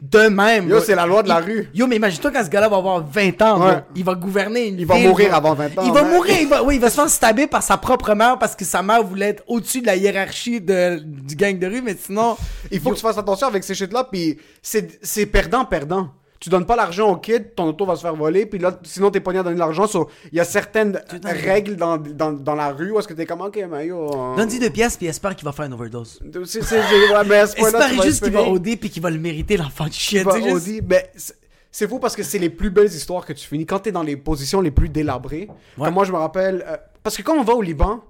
de même. Yo, c'est la loi de la Il- rue. Yo, mais imagine-toi quand ce gars-là va avoir 20 ans, bro. Il va gouverner une Il va mourir bro. avant 20 ans, Il va mourir. Il va, oui, il va se faire stabber par sa propre mère parce que sa mère voulait être au-dessus de la hiérarchie de, du gang de rue, mais sinon. Il faut que tu fasses attention avec ces shit-là, puis c'est c'est perdant-perdant. Tu donnes pas l'argent au kid, ton auto va se faire voler, puis là, sinon t'es pogné à donner de l'argent. so, Il y a certaines règles dans, dans, dans la rue où est-ce que t'es comme, ok, mais yo... euh, Donne-y deux pièces puis espère qu'il va faire une overdose. c'est- c'est- j'ai- ouais, mais à ce point-là, Espère juste qu'il va. OD puis qu'il va le mériter, l'enfant de juste- OD, mais c'est- c'est fou parce que c'est les plus belles histoires que tu finis quand t'es dans les positions les plus délabrées. Ouais. Comme moi, je me rappelle, euh, parce que quand on va au Liban,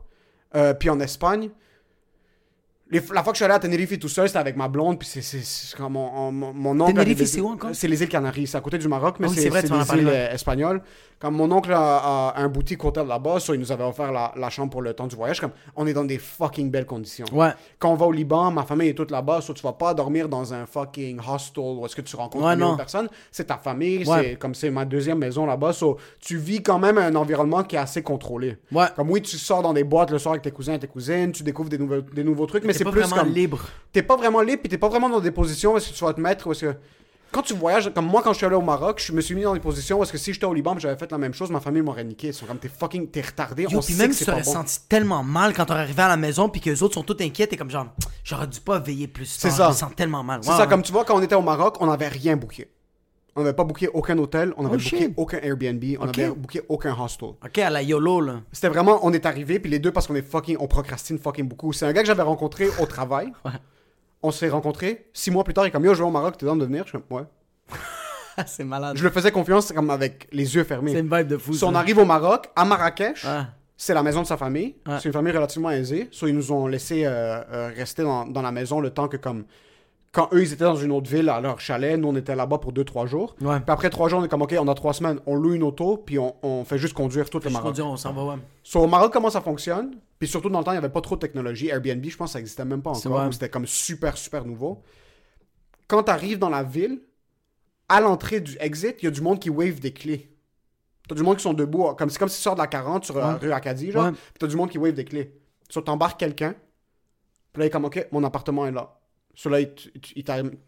euh, puis en Espagne, les- la fois que je suis allé à Tenerife tout seul, c'était avec ma blonde, puis c'est- comme mon, mon, mon oncle. Tenerife, c'est où encore? C'est les îles Canaries, c'est à côté du Maroc, mais oui, c'est des parlé, îles euh, espagnoles. Comme mon oncle a, a un boutique hôtel là-bas, so il nous avait offert la, la chambre pour le temps du voyage. Comme on est dans des fucking belles conditions. Ouais. Quand on va au Liban, ma famille est toute là-bas, so tu vas pas dormir dans un fucking hostel où est-ce que tu rencontres Ouais, une personne. C'est ta famille, Ouais. c'est comme c'est ma deuxième maison là-bas. So, tu vis quand même un environnement qui est assez contrôlé. Ouais. Comme oui, tu sors dans des boîtes le soir avec tes cousins et tes cousines, tu découvres des, nouveaux des nouveaux trucs, mais c'est pas plus vraiment comme libre. t'es pas vraiment libre, puis t'es pas vraiment dans des positions où est-ce que tu vas te mettre, où est-ce que... Quand tu voyages, comme moi quand je suis allé au Maroc, je me suis mis dans des positions où est-ce que si j'étais au Liban, j'avais fait la même chose, ma famille m'aurait niqué. Ils sont comme t'es fucking, t'es retardé, Yo, on puis sait même que tu c'est pas t'aurais bon. senti tellement mal quand t'aurais arrivé à la maison puis que les autres sont tous inquiets et comme genre j'aurais dû pas veiller plus C'est tard. ça. Je me sens tellement mal. C'est ça, comme tu vois, quand on était au Maroc, on n'avait rien booké. On n'avait pas booké aucun hôtel, on n'avait Oh, booké aucun Airbnb, on n'avait booké aucun hostel. Ok, à la YOLO là. C'était vraiment, on est arrivé, puis les deux, parce qu'on est fucking, on procrastine fucking beaucoup. C'est un gars que j'avais rencontré au travail. Ouais. On s'est rencontrés. Six mois plus tard, il est comme, yo, je vais au Maroc, t'es dans de venir? Je suis comme, ouais. c'est malade. Je le faisais confiance, comme avec les yeux fermés. C'est une vibe de fou. Si on arrive au Maroc, à Marrakech, Ouais. c'est la maison de sa famille. Ouais. C'est une famille relativement aisée. So, ils nous ont laissé euh, euh, rester dans, dans la maison le temps que, comme, quand eux, ils étaient dans une autre ville, à leur chalet, nous, on était là-bas pour 2-3 jours. Ouais. Puis après 3 jours, on est comme, OK, on a 3 semaines, on loue une auto, puis on, on fait juste conduire tout le Maroc. on s'en va, ouais. So, au Maroc, comment ça fonctionne? Puis surtout, dans le temps, il n'y avait pas trop de technologie. Airbnb, je pense ça n'existait même pas encore. C'était comme super, super nouveau. Quand tu arrives dans la ville, à l'entrée du exit, il y a du monde qui wave des clés. T'as du monde qui sont debout, comme, c'est comme si tu sors de la 40 sur Ouais. rue Acadie, genre. Ouais. Puis t'as du monde qui wave des clés. So, t'embarques quelqu'un. Puis là, il est comme, OK, mon appartement est là. So, là, il, il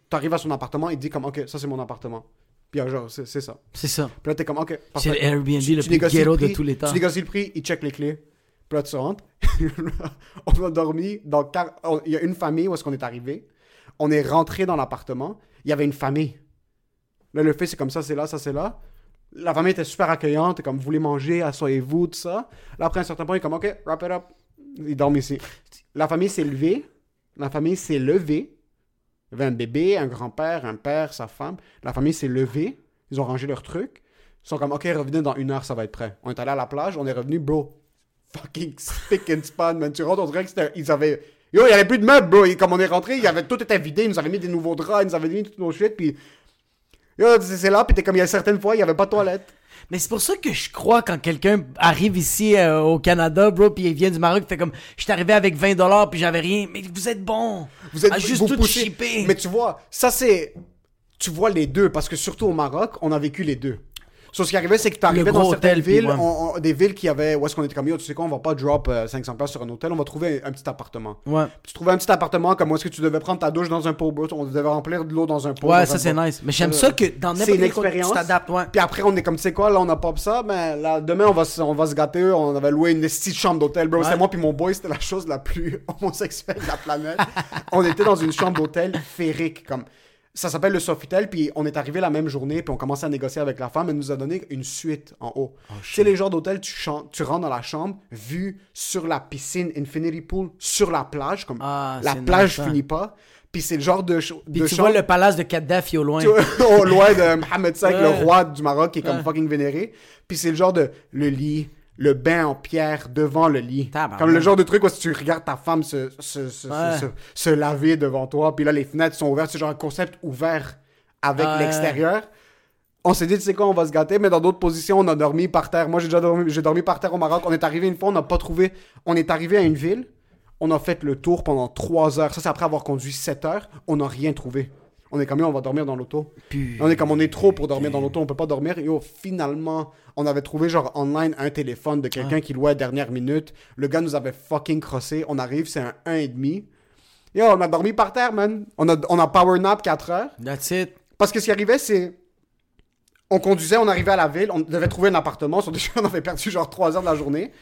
t'arrives à son appartement, il te dit comme, OK, ça, c'est mon appartement. Puis euh, genre, c'est ça. C'est ça. Puis là, t'es comme, OK, C'est le Airbnb Tu- le tu plus ghetto de tous les temps. Tu négocies le prix, il check les clés. Puis là, tu rentres. on a dormi dans... Il y a une famille où est-ce qu'on est arrivé. On est rentré dans l'appartement. Il y avait une famille. Là, le fait, c'est comme ça, c'est là, ça, c'est là. La famille était super accueillante, comme, vous voulez manger, asseyez-vous, tout ça. Là, après un certain point, il est comme, OK, wrap it up. Ils dorment ici. La famille s'est levée. La famille s'est levée. Il y avait un bébé, un grand-père, un père, sa femme. La famille s'est levée. Ils ont rangé leurs trucs. Ils sont comme, OK, revenez dans une heure, ça va être prêt. On est allé à la plage, on est revenu, bro. Fucking spick and span, man. Tu rentres, on dirait que c'était. Ils avaient. Yo, il y avait plus de meubles, bro. Et comme on est rentré, il avait tout était vidé. Ils nous avaient mis des nouveaux draps, ils nous avaient mis toutes nos shit, puis. Yo, c'est là, puis t'es comme, il y a certaines fois, il y avait pas de toilette. Mais c'est pour ça que je crois quand quelqu'un arrive ici euh, au Canada, bro, puis il vient du Maroc, fait comme, je suis arrivé avec 20 dollars puis j'avais rien. Mais vous êtes bon. Vous êtes à juste vous tout poussez. shipper. Mais tu vois, ça c'est. Tu vois les deux, parce que surtout au Maroc, on a vécu les deux. So, ce qui arrivait, c'est que tu arrivais dans certaines hôtel, villes, ouais. on- on- des villes qui avaient. Où est-ce qu'on était comme yo, tu sais quoi, on va pas drop euh, 500 places sur un hôtel, on va trouver un, petit appartement. Ouais. Puis tu trouvais un petit appartement comme où est-ce que tu devais prendre ta douche dans un pot, on devait remplir de l'eau dans un pot. Ouais, ça c'est nice. Mais j'aime Euh, ça que dans n'importe une quel contexte, expérience. tu t'adaptes, ouais. Puis après, on est comme, tu sais quoi, là, on a pas ça, mais là, demain, on va, se- on va se gâter. On avait loué une petite chambre d'hôtel, bro. Ouais. C'était moi puis mon boy, c'était la chose la plus homosexuelle de la planète. on était dans une chambre d'hôtel féerique, comme. Ça s'appelle le Sofitel, puis on est arrivé la même journée, puis on commençait à négocier avec la femme, elle nous a donné une suite en haut. tu sais, les genres d'hôtel, tu, tu rentres dans la chambre, vue sur la piscine Infinity Pool, sur la plage, comme Ah, la c'est plage nice, ça. finit pas, puis c'est le genre de, de tu chambre vois le palace de Kadhafi au loin. au loin de Mohamed V, Ouais. le roi du Maroc, qui est comme Ouais. fucking vénéré. Puis c'est le genre de le lit, le bain en pierre devant le lit. Tabarnak. Comme le genre de truc où si tu regardes ta femme se, se, se, Ouais. se, se laver devant toi, puis là les fenêtres sont ouvertes, c'est genre un concept ouvert avec Ouais. l'extérieur. On s'est dit, tu sais quoi, on va se gâter, mais dans d'autres positions, on a dormi par terre. Moi, j'ai déjà dormi, j'ai dormi par terre au Maroc. On est arrivé une fois, on n'a pas trouvé. On est arrivé à une ville, on a fait le tour pendant 3 heures. Ça, c'est après avoir conduit 7 heures. On n'a rien trouvé. On est comme, on va dormir dans l'auto. On est comme, on est trop pour dormir dans l'auto, on peut pas dormir. Yo, finalement, on avait trouvé genre online un téléphone de quelqu'un qui louait à dernière minute. Le gars nous avait fucking crossé. On arrive, c'est un 1,5. Yo, on a dormi par terre, man. On a, on a power nap 4 heures. That's it. Parce que ce qui arrivait, c'est. On conduisait, on arrivait à la ville, on devait trouver un appartement. Sur déjà, on avait perdu genre 3 heures de la journée.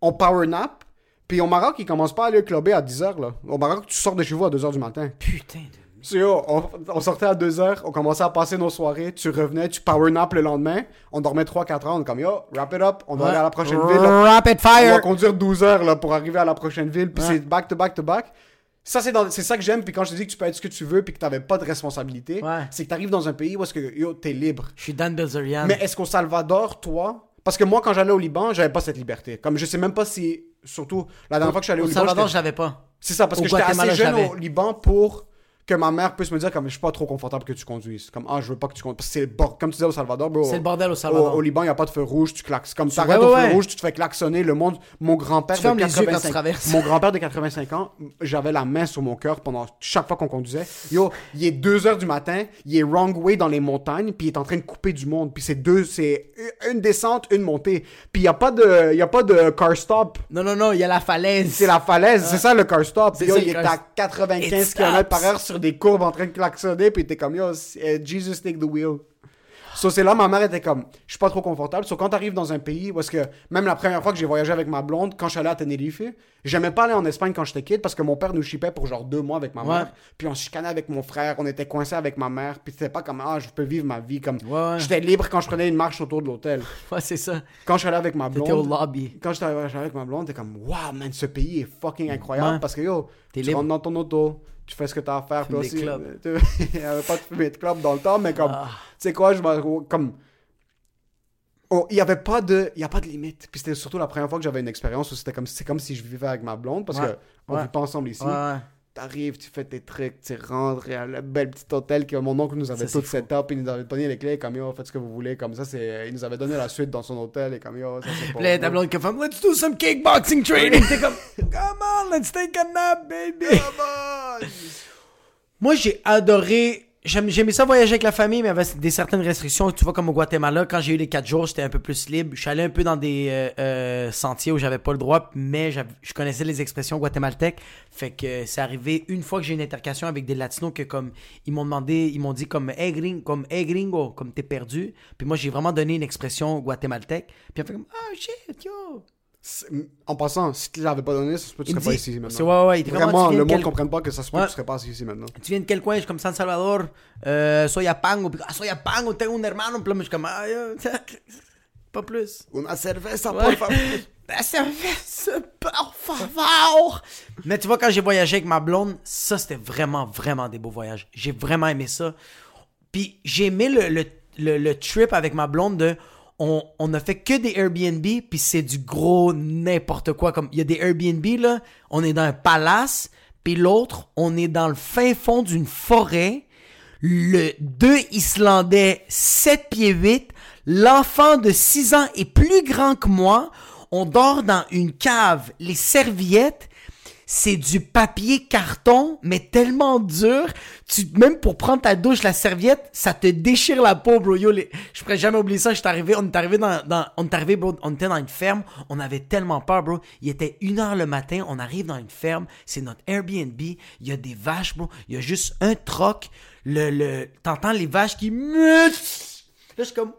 On power nap. Puis au Maroc, ils commencent pas à aller clubber à 10 heures, là. Au Maroc, tu sors de chez vous à 2 heures du matin. Putain de... C'est yo, on, on sortait à 2 heures, on commençait à passer nos soirées, tu revenais, tu power nap le lendemain, on dormait 3-4 heures, on est comme yo, wrap it up, on doit aller à la prochaine ville. là. Rapid On va fire. conduire 12 heures là, pour arriver à la prochaine ville, puis Ouais. c'est back to back to back. Ça, c'est, dans- c'est ça que j'aime, puis quand je te dis que tu peux être ce que tu veux, puis que t'avais pas de responsabilité, Ouais. c'est que t'arrives dans un pays où est-ce que yo, t'es libre. Je suis Dan Bilzerian. Mais est-ce qu'au Salvador, toi, parce que moi, quand j'allais au Liban, j'avais pas cette liberté. Comme je sais même pas si, surtout, la dernière fois que je suis allé au, Au Liban, Salvador, j'étais- je l'avais pas. c'est ça, parce Au que j'étais assez jeune au Liban pour que ma mère puisse me dire comme je suis pas trop confortable que tu conduises. Comme ah, je veux pas que tu conduises. C'est comme tu disais au Salvador, bro. C'est le bordel au Salvador. au Liban, il n'y a pas de feu rouge, tu klaxes. Comme tu arrêtes ouais, au feu rouge, tu te fais klaxonner. Le monde, mon grand-père de fermes les yeux quand 85 tu traverses. mon grand-père de 85 ans, j'avais la main sur mon cœur pendant chaque fois qu'on conduisait. Yo, il est 2 heures du matin, il est wrong way dans les montagnes, puis il est en train de couper du monde. Puis c'est deux, c'est une descente, une montée. Puis il n'y a pas de, il y a pas de car stop. Non, non, non, il y a la falaise. C'est la falaise, c'est ça le car stop. Yo, il est car à 95 It km par heure sur des courbes en train de klaxonner, puis t'es comme yo, euh, Jesus take the wheel. So, c'est là, ma mère était comme, je suis pas trop confortable. So, quand t'arrives dans un pays est-ce que, même la première fois que j'ai voyagé avec ma blonde, quand je suis allé à Tenerife, j'aimais pas aller en Espagne quand j'étais kid parce que mon père nous chipait pour genre deux mois avec ma Ouais. mère. Puis on chicanait avec mon frère, on était coincés avec ma mère. Puis c'était pas comme, ah, je peux vivre ma vie. Comme, Ouais, ouais. j'étais libre quand je prenais une marche autour de l'hôtel. Ouais, c'est ça. Quand je suis allé avec ma blonde. T'étais au lobby. Quand j'étais arrivé avec ma blonde, t'es comme, waouh, man, ce pays est fucking incroyable parce que yo, tu libre. rentres dans ton auto, tu fais ce que t'as à faire. Puis aussi, il y avait pas de fumer de clope dans le temps, mais comme, Ah. tu sais quoi, je comme, oh, il y avait pas de, il y a pas de limite. Puis c'était surtout la première fois que j'avais une expérience où c'était comme, c'est comme si je vivais avec ma blonde parce Ouais. que on Ouais. vit pas ensemble ici. Ouais. T'arrives, tu fais tes trucs, tu rentres à le bel petit hôtel que mon oncle nous avait Ça, tout c'est set up, il nous avait donné les clés, comme yo, faites ce que vous voulez, comme ça, c'est, il nous avait donné la suite dans son hôtel, et comme yo, ça c'est pour là, ta blonde qui fait Let's do some kickboxing training. T'es comme Come on, let's take a nap, baby. Come on! Moi, j'ai adoré. J'aimais ça voyager avec la famille, mais avec des certaines restrictions. Tu vois, comme au Guatemala, quand j'ai eu les 4 jours, j'étais un peu plus libre. Je suis allé un peu dans des euh, euh, sentiers où j'avais pas le droit, mais je connaissais les expressions guatémaltèques. Fait que c'est arrivé une fois que j'ai une intercation avec des latinos que comme ils m'ont demandé, ils m'ont dit comme hey, gring- comme hey gringo, comme t'es perdu. Puis moi j'ai vraiment donné une expression guatémaltèque. Puis on fait comme ah shit yo. En passant, si tu l'avais pas donné, ça se peut que tu Il me serais pas ici maintenant. ouais ouais. il Vraiment, le de monde quel- comprenne pas que ça se peut Ouais. que tu serais pas ici maintenant. tu viens de quel coin? Je suis comme San Salvador. Euh, soy a Pango. Puis, ah, soy a Pango, tengo un hermano. Puis là, moi, je suis comme, ah, pas plus. Una cerveza, Ouais. por favor. La cerveza, por favor. Mais tu vois, quand j'ai voyagé avec ma blonde, ça, c'était vraiment, vraiment des beaux voyages. J'ai vraiment aimé ça. Puis j'ai aimé le, le, le, le trip avec ma blonde de. On, on a fait que des Airbnb, puis c'est du gros n'importe quoi. Comme il y a des Airbnb, là, on est dans un palace, puis l'autre, on est dans le fin fond d'une forêt. Le deux Islandais, 7 pieds 8, l'enfant de 6 ans est plus grand que moi. On dort dans une cave. Les serviettes, c'est du papier carton, mais tellement dur. Tu, même pour prendre ta douche, la serviette, ça te déchire la peau, bro. Yo, les- je pourrais jamais oublier ça. Arrivé, on est dans, on bro, on était dans une ferme. On avait tellement peur, bro. Il était une heure le matin. On arrive dans une ferme. C'est notre Airbnb. Il y a des vaches, bro. Il y a juste un troc. Le, le, t'entends les vaches qui. Là, je suis comme,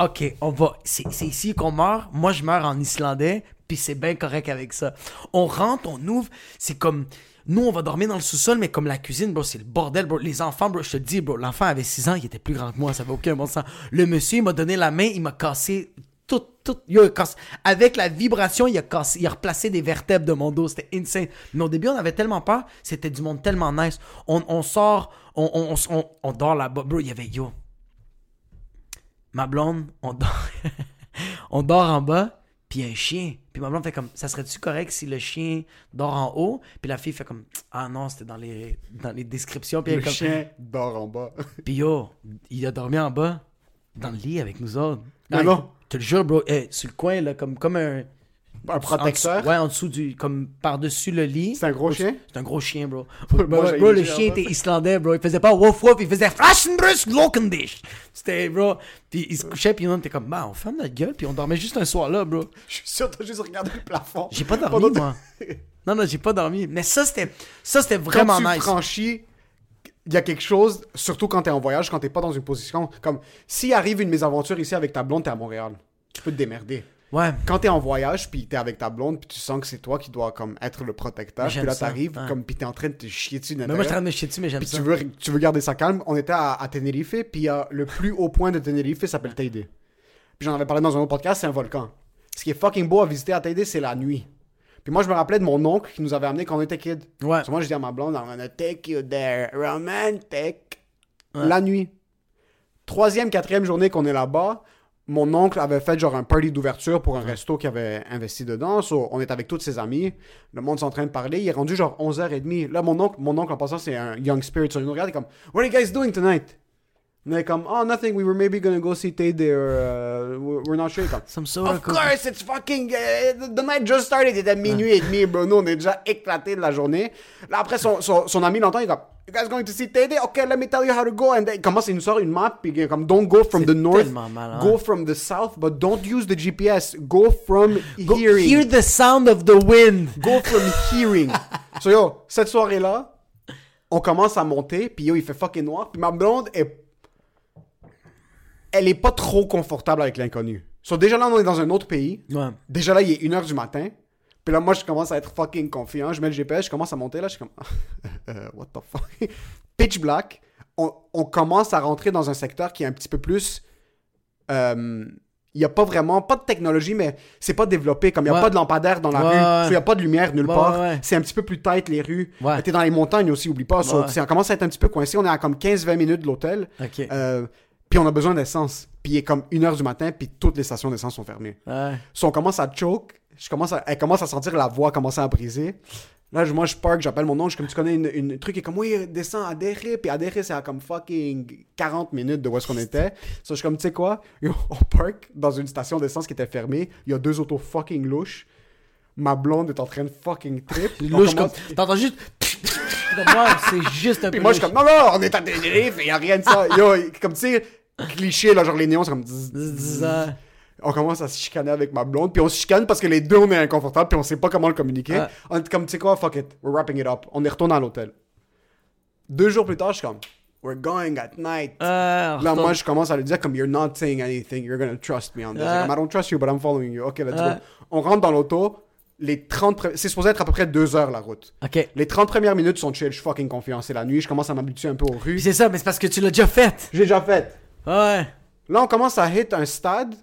OK, on va. C'est ici qu'on meurt. Moi, je meurs en islandais, puis c'est bien correct avec ça. On rentre, on ouvre. C'est comme. Nous, on va dormir dans le sous-sol, mais comme la cuisine, bro, c'est le bordel, bro. Les enfants, bro, je te dis, bro, l'enfant avait 6 ans, il était plus grand que moi, ça avait aucun bon sens. Le monsieur, il m'a donné la main, il m'a cassé tout, tout. Yo, il casse- Avec la vibration, il a cassé, il a replacé des vertèbres de mon dos, c'était insane. Mais au début, on avait tellement peur, c'était du monde tellement nice. On, on sort, on, on, on, on- on dort là-bas, bro, il y avait, yo, ma blonde, on dort, on dort en bas, puis un chien. Puis ma blonde fait comme, ça serait-tu correct si le chien dort en haut? Puis la fille fait comme, ah non, c'était dans les, dans les descriptions. Puis Le comme, chien dort en bas. puis yo, il a dormi en bas, dans le lit avec nous autres. Ah non. Je te le jure, bro, hey, sur le coin, là, comme, comme un... Un protecteur. en dessous- ouais, en dessous du... Comme par-dessus le lit. C'est un gros chien? C'est un gros chien, bro. Bro, le chien était islandais, bro. Il faisait pas wouf wouf, il faisait Flaschenbrüsk Lokendish. C'était, bro. Puis il se couchait, puis on était comme, bah, on ferme notre gueule, puis on dormait juste un soir là, bro. Je suis sûr t'as juste regardé le plafond. J'ai pas dormi, moi. Non, non, j'ai pas dormi. Mais ça, c'était, ça, c'était Quand vraiment tu nice. franchis, il y a quelque chose, surtout quand t'es en voyage, quand t'es pas dans une position comme s'il arrive une mésaventure ici avec ta blonde, t'es à Montréal. Tu peux te démerder. Ouais. Quand t'es en voyage, puis t'es avec ta blonde, puis tu sens que c'est toi qui dois comme être le protecteur, puis là t'arrives, ouais. comme puis t'es en train de te chier dessus Mais moi, je suis en train de me chier dessus, mais j'aime Puis ça. tu veux, tu veux garder ça calme. On était à, à Tenerife, puis a le plus haut point de Tenerife s'appelle Teide. Puis j'en avais parlé dans un autre podcast, c'est un volcan. Ce qui est fucking beau à visiter à Teide, c'est la nuit. Puis moi, je me rappelais de mon oncle qui nous avait amené quand on était kid. Ouais. So moi, je dis à ma blonde, I'm gonna take you there, romantic. Ouais. La nuit. Troisième, quatrième journée qu'on est là-bas, mon oncle avait fait genre un party d'ouverture pour un resto qui avait investi dedans. So, on est avec tous ses amis. Le monde est en train de parler. Il est rendu genre 11h30. Là, mon oncle, mon oncle en passant, c'est un young spirit. So, il nous regarde, il est comme, What are you guys doing tonight? On est comme, Oh, nothing. We were maybe gonna go see Tate there. uh, we're not sure. Il est Comme, Some sort Of course, it's fucking. uh, the night just started. Il était minuit et demi, bro. Nous, on est déjà éclatés de la journée. Là, après, son, son, son ami l'entend. Il est comme, guys going to see Tede? Okay, let me tell you how to go. And il commence, il nous sort une map. Puis comme, Don't go from the north. malin. Go from the south, but don't use the GPS. Go from Go hearing. Hear the sound of the wind. Go from hearing. so, yo, cette soirée-là, on commence à monter. Puis yo, il fait fucking noir. Puis ma blonde est elle est pas trop confortable avec l'inconnu. So, déjà là, on est dans un autre pays. Ouais. Déjà là, il est 1h du matin. Puis là, moi, je commence à être fucking confiant. Je mets le GPS, je commence à monter là. Je suis comme, Euh, what the fuck? Pitch black. On, on commence à rentrer dans un secteur qui est un petit peu plus. euh, il n'y a pas vraiment, pas de technologie, mais c'est pas développé. Comme il n'y a Ouais. pas de lampadaire dans la Ouais, rue, il n'y a pas de lumière nulle Ouais, part. C'est un petit peu plus tight les rues. T'es dans les montagnes aussi, oublie pas. So, on commence à être un petit peu coincé. On est à comme 15-20 minutes de l'hôtel. Euh, puis on a besoin d'essence. Puis il est comme 1h du matin, puis toutes les stations d'essence sont fermées. So, on commence à choke. Je commence à, elle commence à sentir la voix commencer à briser. Là, je- moi, je park, j'appelle mon oncle. Je suis comme, tu connais une, une truc. Il est comme, oui, descends à Derry. Puis à Derry, c'est à comme fucking 40 minutes de où est-ce qu'on était. So, je suis comme, tu sais quoi? Yo, on park dans une station d'essence qui était fermée. Il y a deux autos fucking louches. Ma blonde est en train de fucking trip. Louche comme. T'entends juste. Comme moi, c'est juste un peu. Puis moi, je suis comme, non, non, on est à Tenerife, il y a rien de ça. Yo, comme tu sais, cliché, là, genre les néons, c'est comme. On commence à se chicaner avec ma blonde, puis on se chicane parce que les deux, on est inconfortables, puis on sait pas comment le communiquer. On est comme, tu sais quoi, fuck it, we're wrapping it up. On est retourné à l'hôtel. Deux jours plus tard, je suis comme, we're going at night. Euh, Là, moi, je commence à lui dire comme, you're not saying anything, you're gonna trust me on this. Comme, I don't trust you, but I'm following you. Ok, let's go. On rentre dans l'auto, les 30... pre- C'est supposé être à peu près deux heures, la route. Ok. Les 30 premières minutes sont chill, je suis fucking confiant. C'est la nuit, je commence à m'habituer un peu aux rues. c'est ça, mais c'est parce que tu l'as déjà fait. J'ai déjà fait. Ouais. Là, on commence à hit un stade.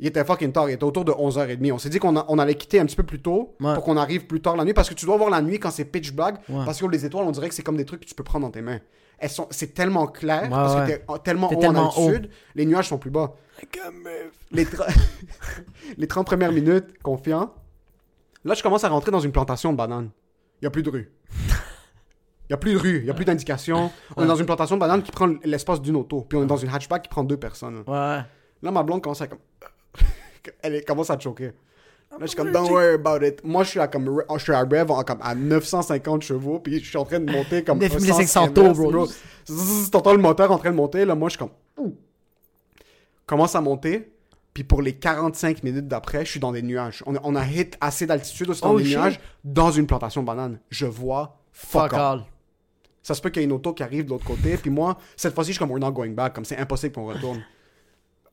Il était fucking tard, il était autour de 11h30. On s'est dit qu'on a- on allait quitter un petit peu plus tôt Ouais. pour qu'on arrive plus tard la nuit parce que tu dois voir la nuit quand c'est pitch black. Ouais. Parce que les étoiles, on dirait que c'est comme des trucs que tu peux prendre dans tes mains. Elles sont, c'est tellement clair Ouais, parce ouais. que t'es en- tellement T'es haut tellement en altitude, les nuages sont plus bas. Les, tra- les 30 premières minutes, confiant. Là, je commence à rentrer dans une plantation de bananes. Il n'y a plus de rue. Il n'y a plus de rue, il n'y a plus d'indication. On est dans une plantation de bananes qui prend l'espace d'une auto. Puis on est dans une hatchback qui prend deux personnes. Ouais. Là, ma blonde commence à comme... Elle est- commence à choquer. Là, je suis comme, don't worry about it. Moi, je suis à, comme, je suis à rev en- comme, à 950 chevaux, puis je suis en train de monter comme... un 9500 sens tours, inverse, bro. T'entends le moteur en train de monter, là, moi, je suis comme... Ouh. Commence à monter, puis pour les 45 minutes d'après, je suis dans des nuages. On, a- on a hit assez d'altitude aussi dans Oh, des shit. nuages, dans une plantation de bananes. Je vois fuck, Fuck all. all. Ça se peut qu'il y ait une auto qui arrive de l'autre côté. Puis moi, cette fois-ci, je suis comme, we're not going back. Comme c'est impossible qu'on retourne.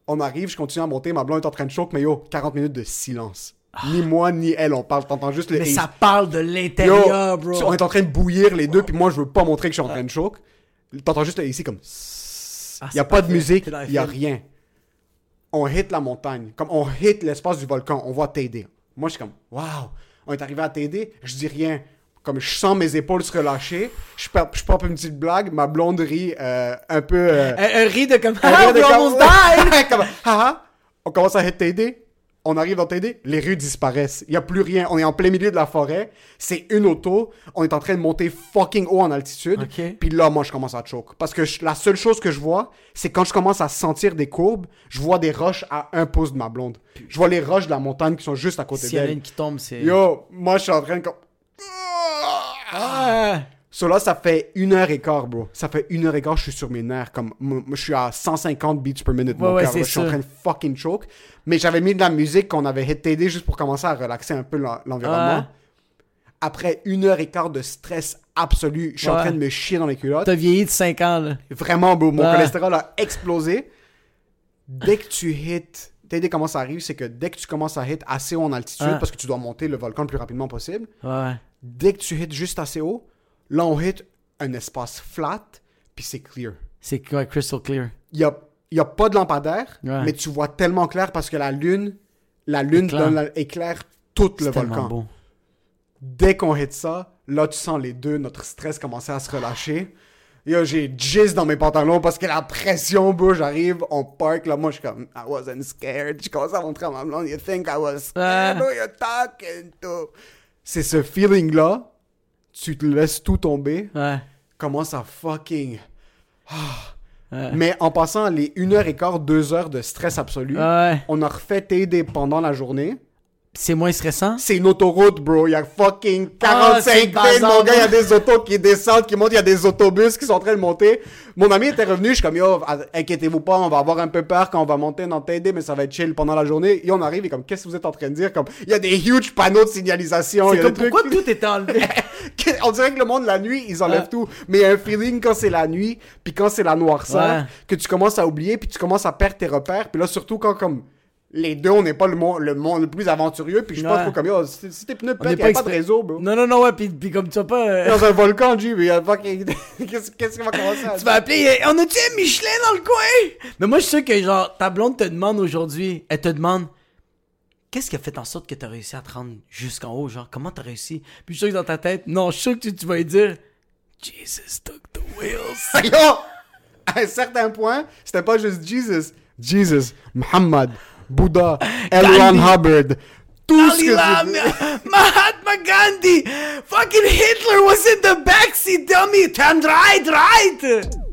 On arrive, je continue à monter. Ma blonde est en train de choke, mais yo, 40 minutes de silence. Ni moi, ni elle, on parle. T'entends juste le. Mais ça parle de l'intérieur, bro. On est en train de bouillir les deux, puis moi, je veux pas montrer que je suis en train de choke. T'entends juste le ici comme. Ah, Il y a pas de musique, il y a rien. On hit la montagne. Comme on hit l'espace du volcan, on voit TD. Moi, je suis comme, waouh, on est arrivé à TD, je dis rien. Comme je sens mes épaules se relâcher, je je pop une petite blague, ma blonde rit euh, un peu. euh, Un, un riz de comme. un Ah, de comme-! Comme, ah, ah. On commence à TD. On arrive dans TD, les rues disparaissent. Il n'y a plus rien. On est en plein milieu de la forêt. C'est une auto. On est en train de monter fucking haut en altitude. Ok. Puis là, moi, je commence à choke. Parce que je- la seule chose que je vois, c'est quand je commence à sentir des courbes, je vois des roches à un pouce de ma blonde. Je vois les roches de la montagne qui sont juste à côté S'il y en a d'elle. une qui tombe, c'est. Yo, moi, je suis en train de... Ah! So là, ça fait une heure et quart, bro. Ça fait une heure et quart, je suis sur mes nerfs. Comme, moi, je suis à 150 beats per minute. Ouais, mon ouais, cœur, c'est là. Je suis en train de fucking choke. Mais j'avais mis de la musique qu'on avait hit TD juste pour commencer à relaxer un peu l'en- l'environnement. Ouais. Après une heure et quart de stress absolu, je suis en train de me chier dans les culottes. T'as vieilli de 5 ans, là. Vraiment, bro. Mon Ouais. cholestérol a explosé. Dès que tu hits... TD, comment ça arrive, c'est que dès que tu commences à hit assez haut en altitude, Ouais. parce que tu dois monter le volcan le plus rapidement possible, Ouais. Dès que tu hits juste assez haut, là, on hit un espace flat, puis c'est clear. C'est crystal clear. Il y a, il y a pas de lampadaire, Ouais. mais tu vois tellement clair parce que la lune, la lune Éclaire. donne la- éclaire tout le volcan. beau. Dès qu'on hit ça, là, tu sens les deux, notre stress commencer à se relâcher. Yo, j'ai jizz dans mes pantalons parce que la pression, bro, j'arrive, on park, là, moi, je suis comme, I wasn't scared. Je commence à montrer à ma blonde, you think I was scared? Ouais. Who you talking to? C'est ce feeling-là, tu te laisses tout tomber, Ouais. commence à fucking... Ouais. Mais en passant les 1 heure et quart, 2 heures de stress absolu, Ouais. on a refait TD pendant la journée. C'est moins stressant? C'est une autoroute, bro. Il y a fucking Ah, c'est 45 le lignes, bazar, mon gars. Il y a des autos qui descendent, qui montent. Il y a des autobus qui sont en train de monter. Mon ami était revenu. Je suis comme, yo, inquiétez-vous pas, on va avoir un peu peur quand on va monter dans TD, mais ça va être chill pendant la journée. Et on arrive, et comme, qu'est-ce que vous êtes en train de dire? Comme, il y a des huge panneaux de signalisation. C'est comme pourquoi trucs- tout était enlevé? on dirait que le monde, la nuit, ils enlèvent Ouais. tout. Mais il y a un feeling quand c'est la nuit, puis quand c'est la noirceur, Ouais. que tu commences à oublier, puis tu commences à perdre tes repères. Puis là, surtout quand, comme, les deux, on n'est pas le monde, le monde le plus aventurieux, puis je suis pas Ouais. comme, yo, si, si tes pneus pètent, il pas a pas de réseau, bro. Non, non, non, ouais, pis, pis comme tu vas pas. euh, Dans un volcan, G, mais il y a fucking... Qu'est-ce qu'on va commencer à Tu vas appeler, euh, on a-tu un Michelin dans le coin? Mais moi, je suis sûr que, genre, ta blonde te demande aujourd'hui, elle te demande, qu'est-ce qui a fait en sorte que t'as réussi à te rendre jusqu'en haut, genre, comment t'as réussi? Puis je suis sûr que dans ta tête, non, je suis sûr que tu, tu vas lui dire, Jesus took the wheels. À un certain point, c'était pas juste Jesus. Jesus, Muhammad, Bouddha, L. Ron Hubbard. Que Mahatma Gandhi, fucking Hitler was in the backseat, dummy, turned right, right.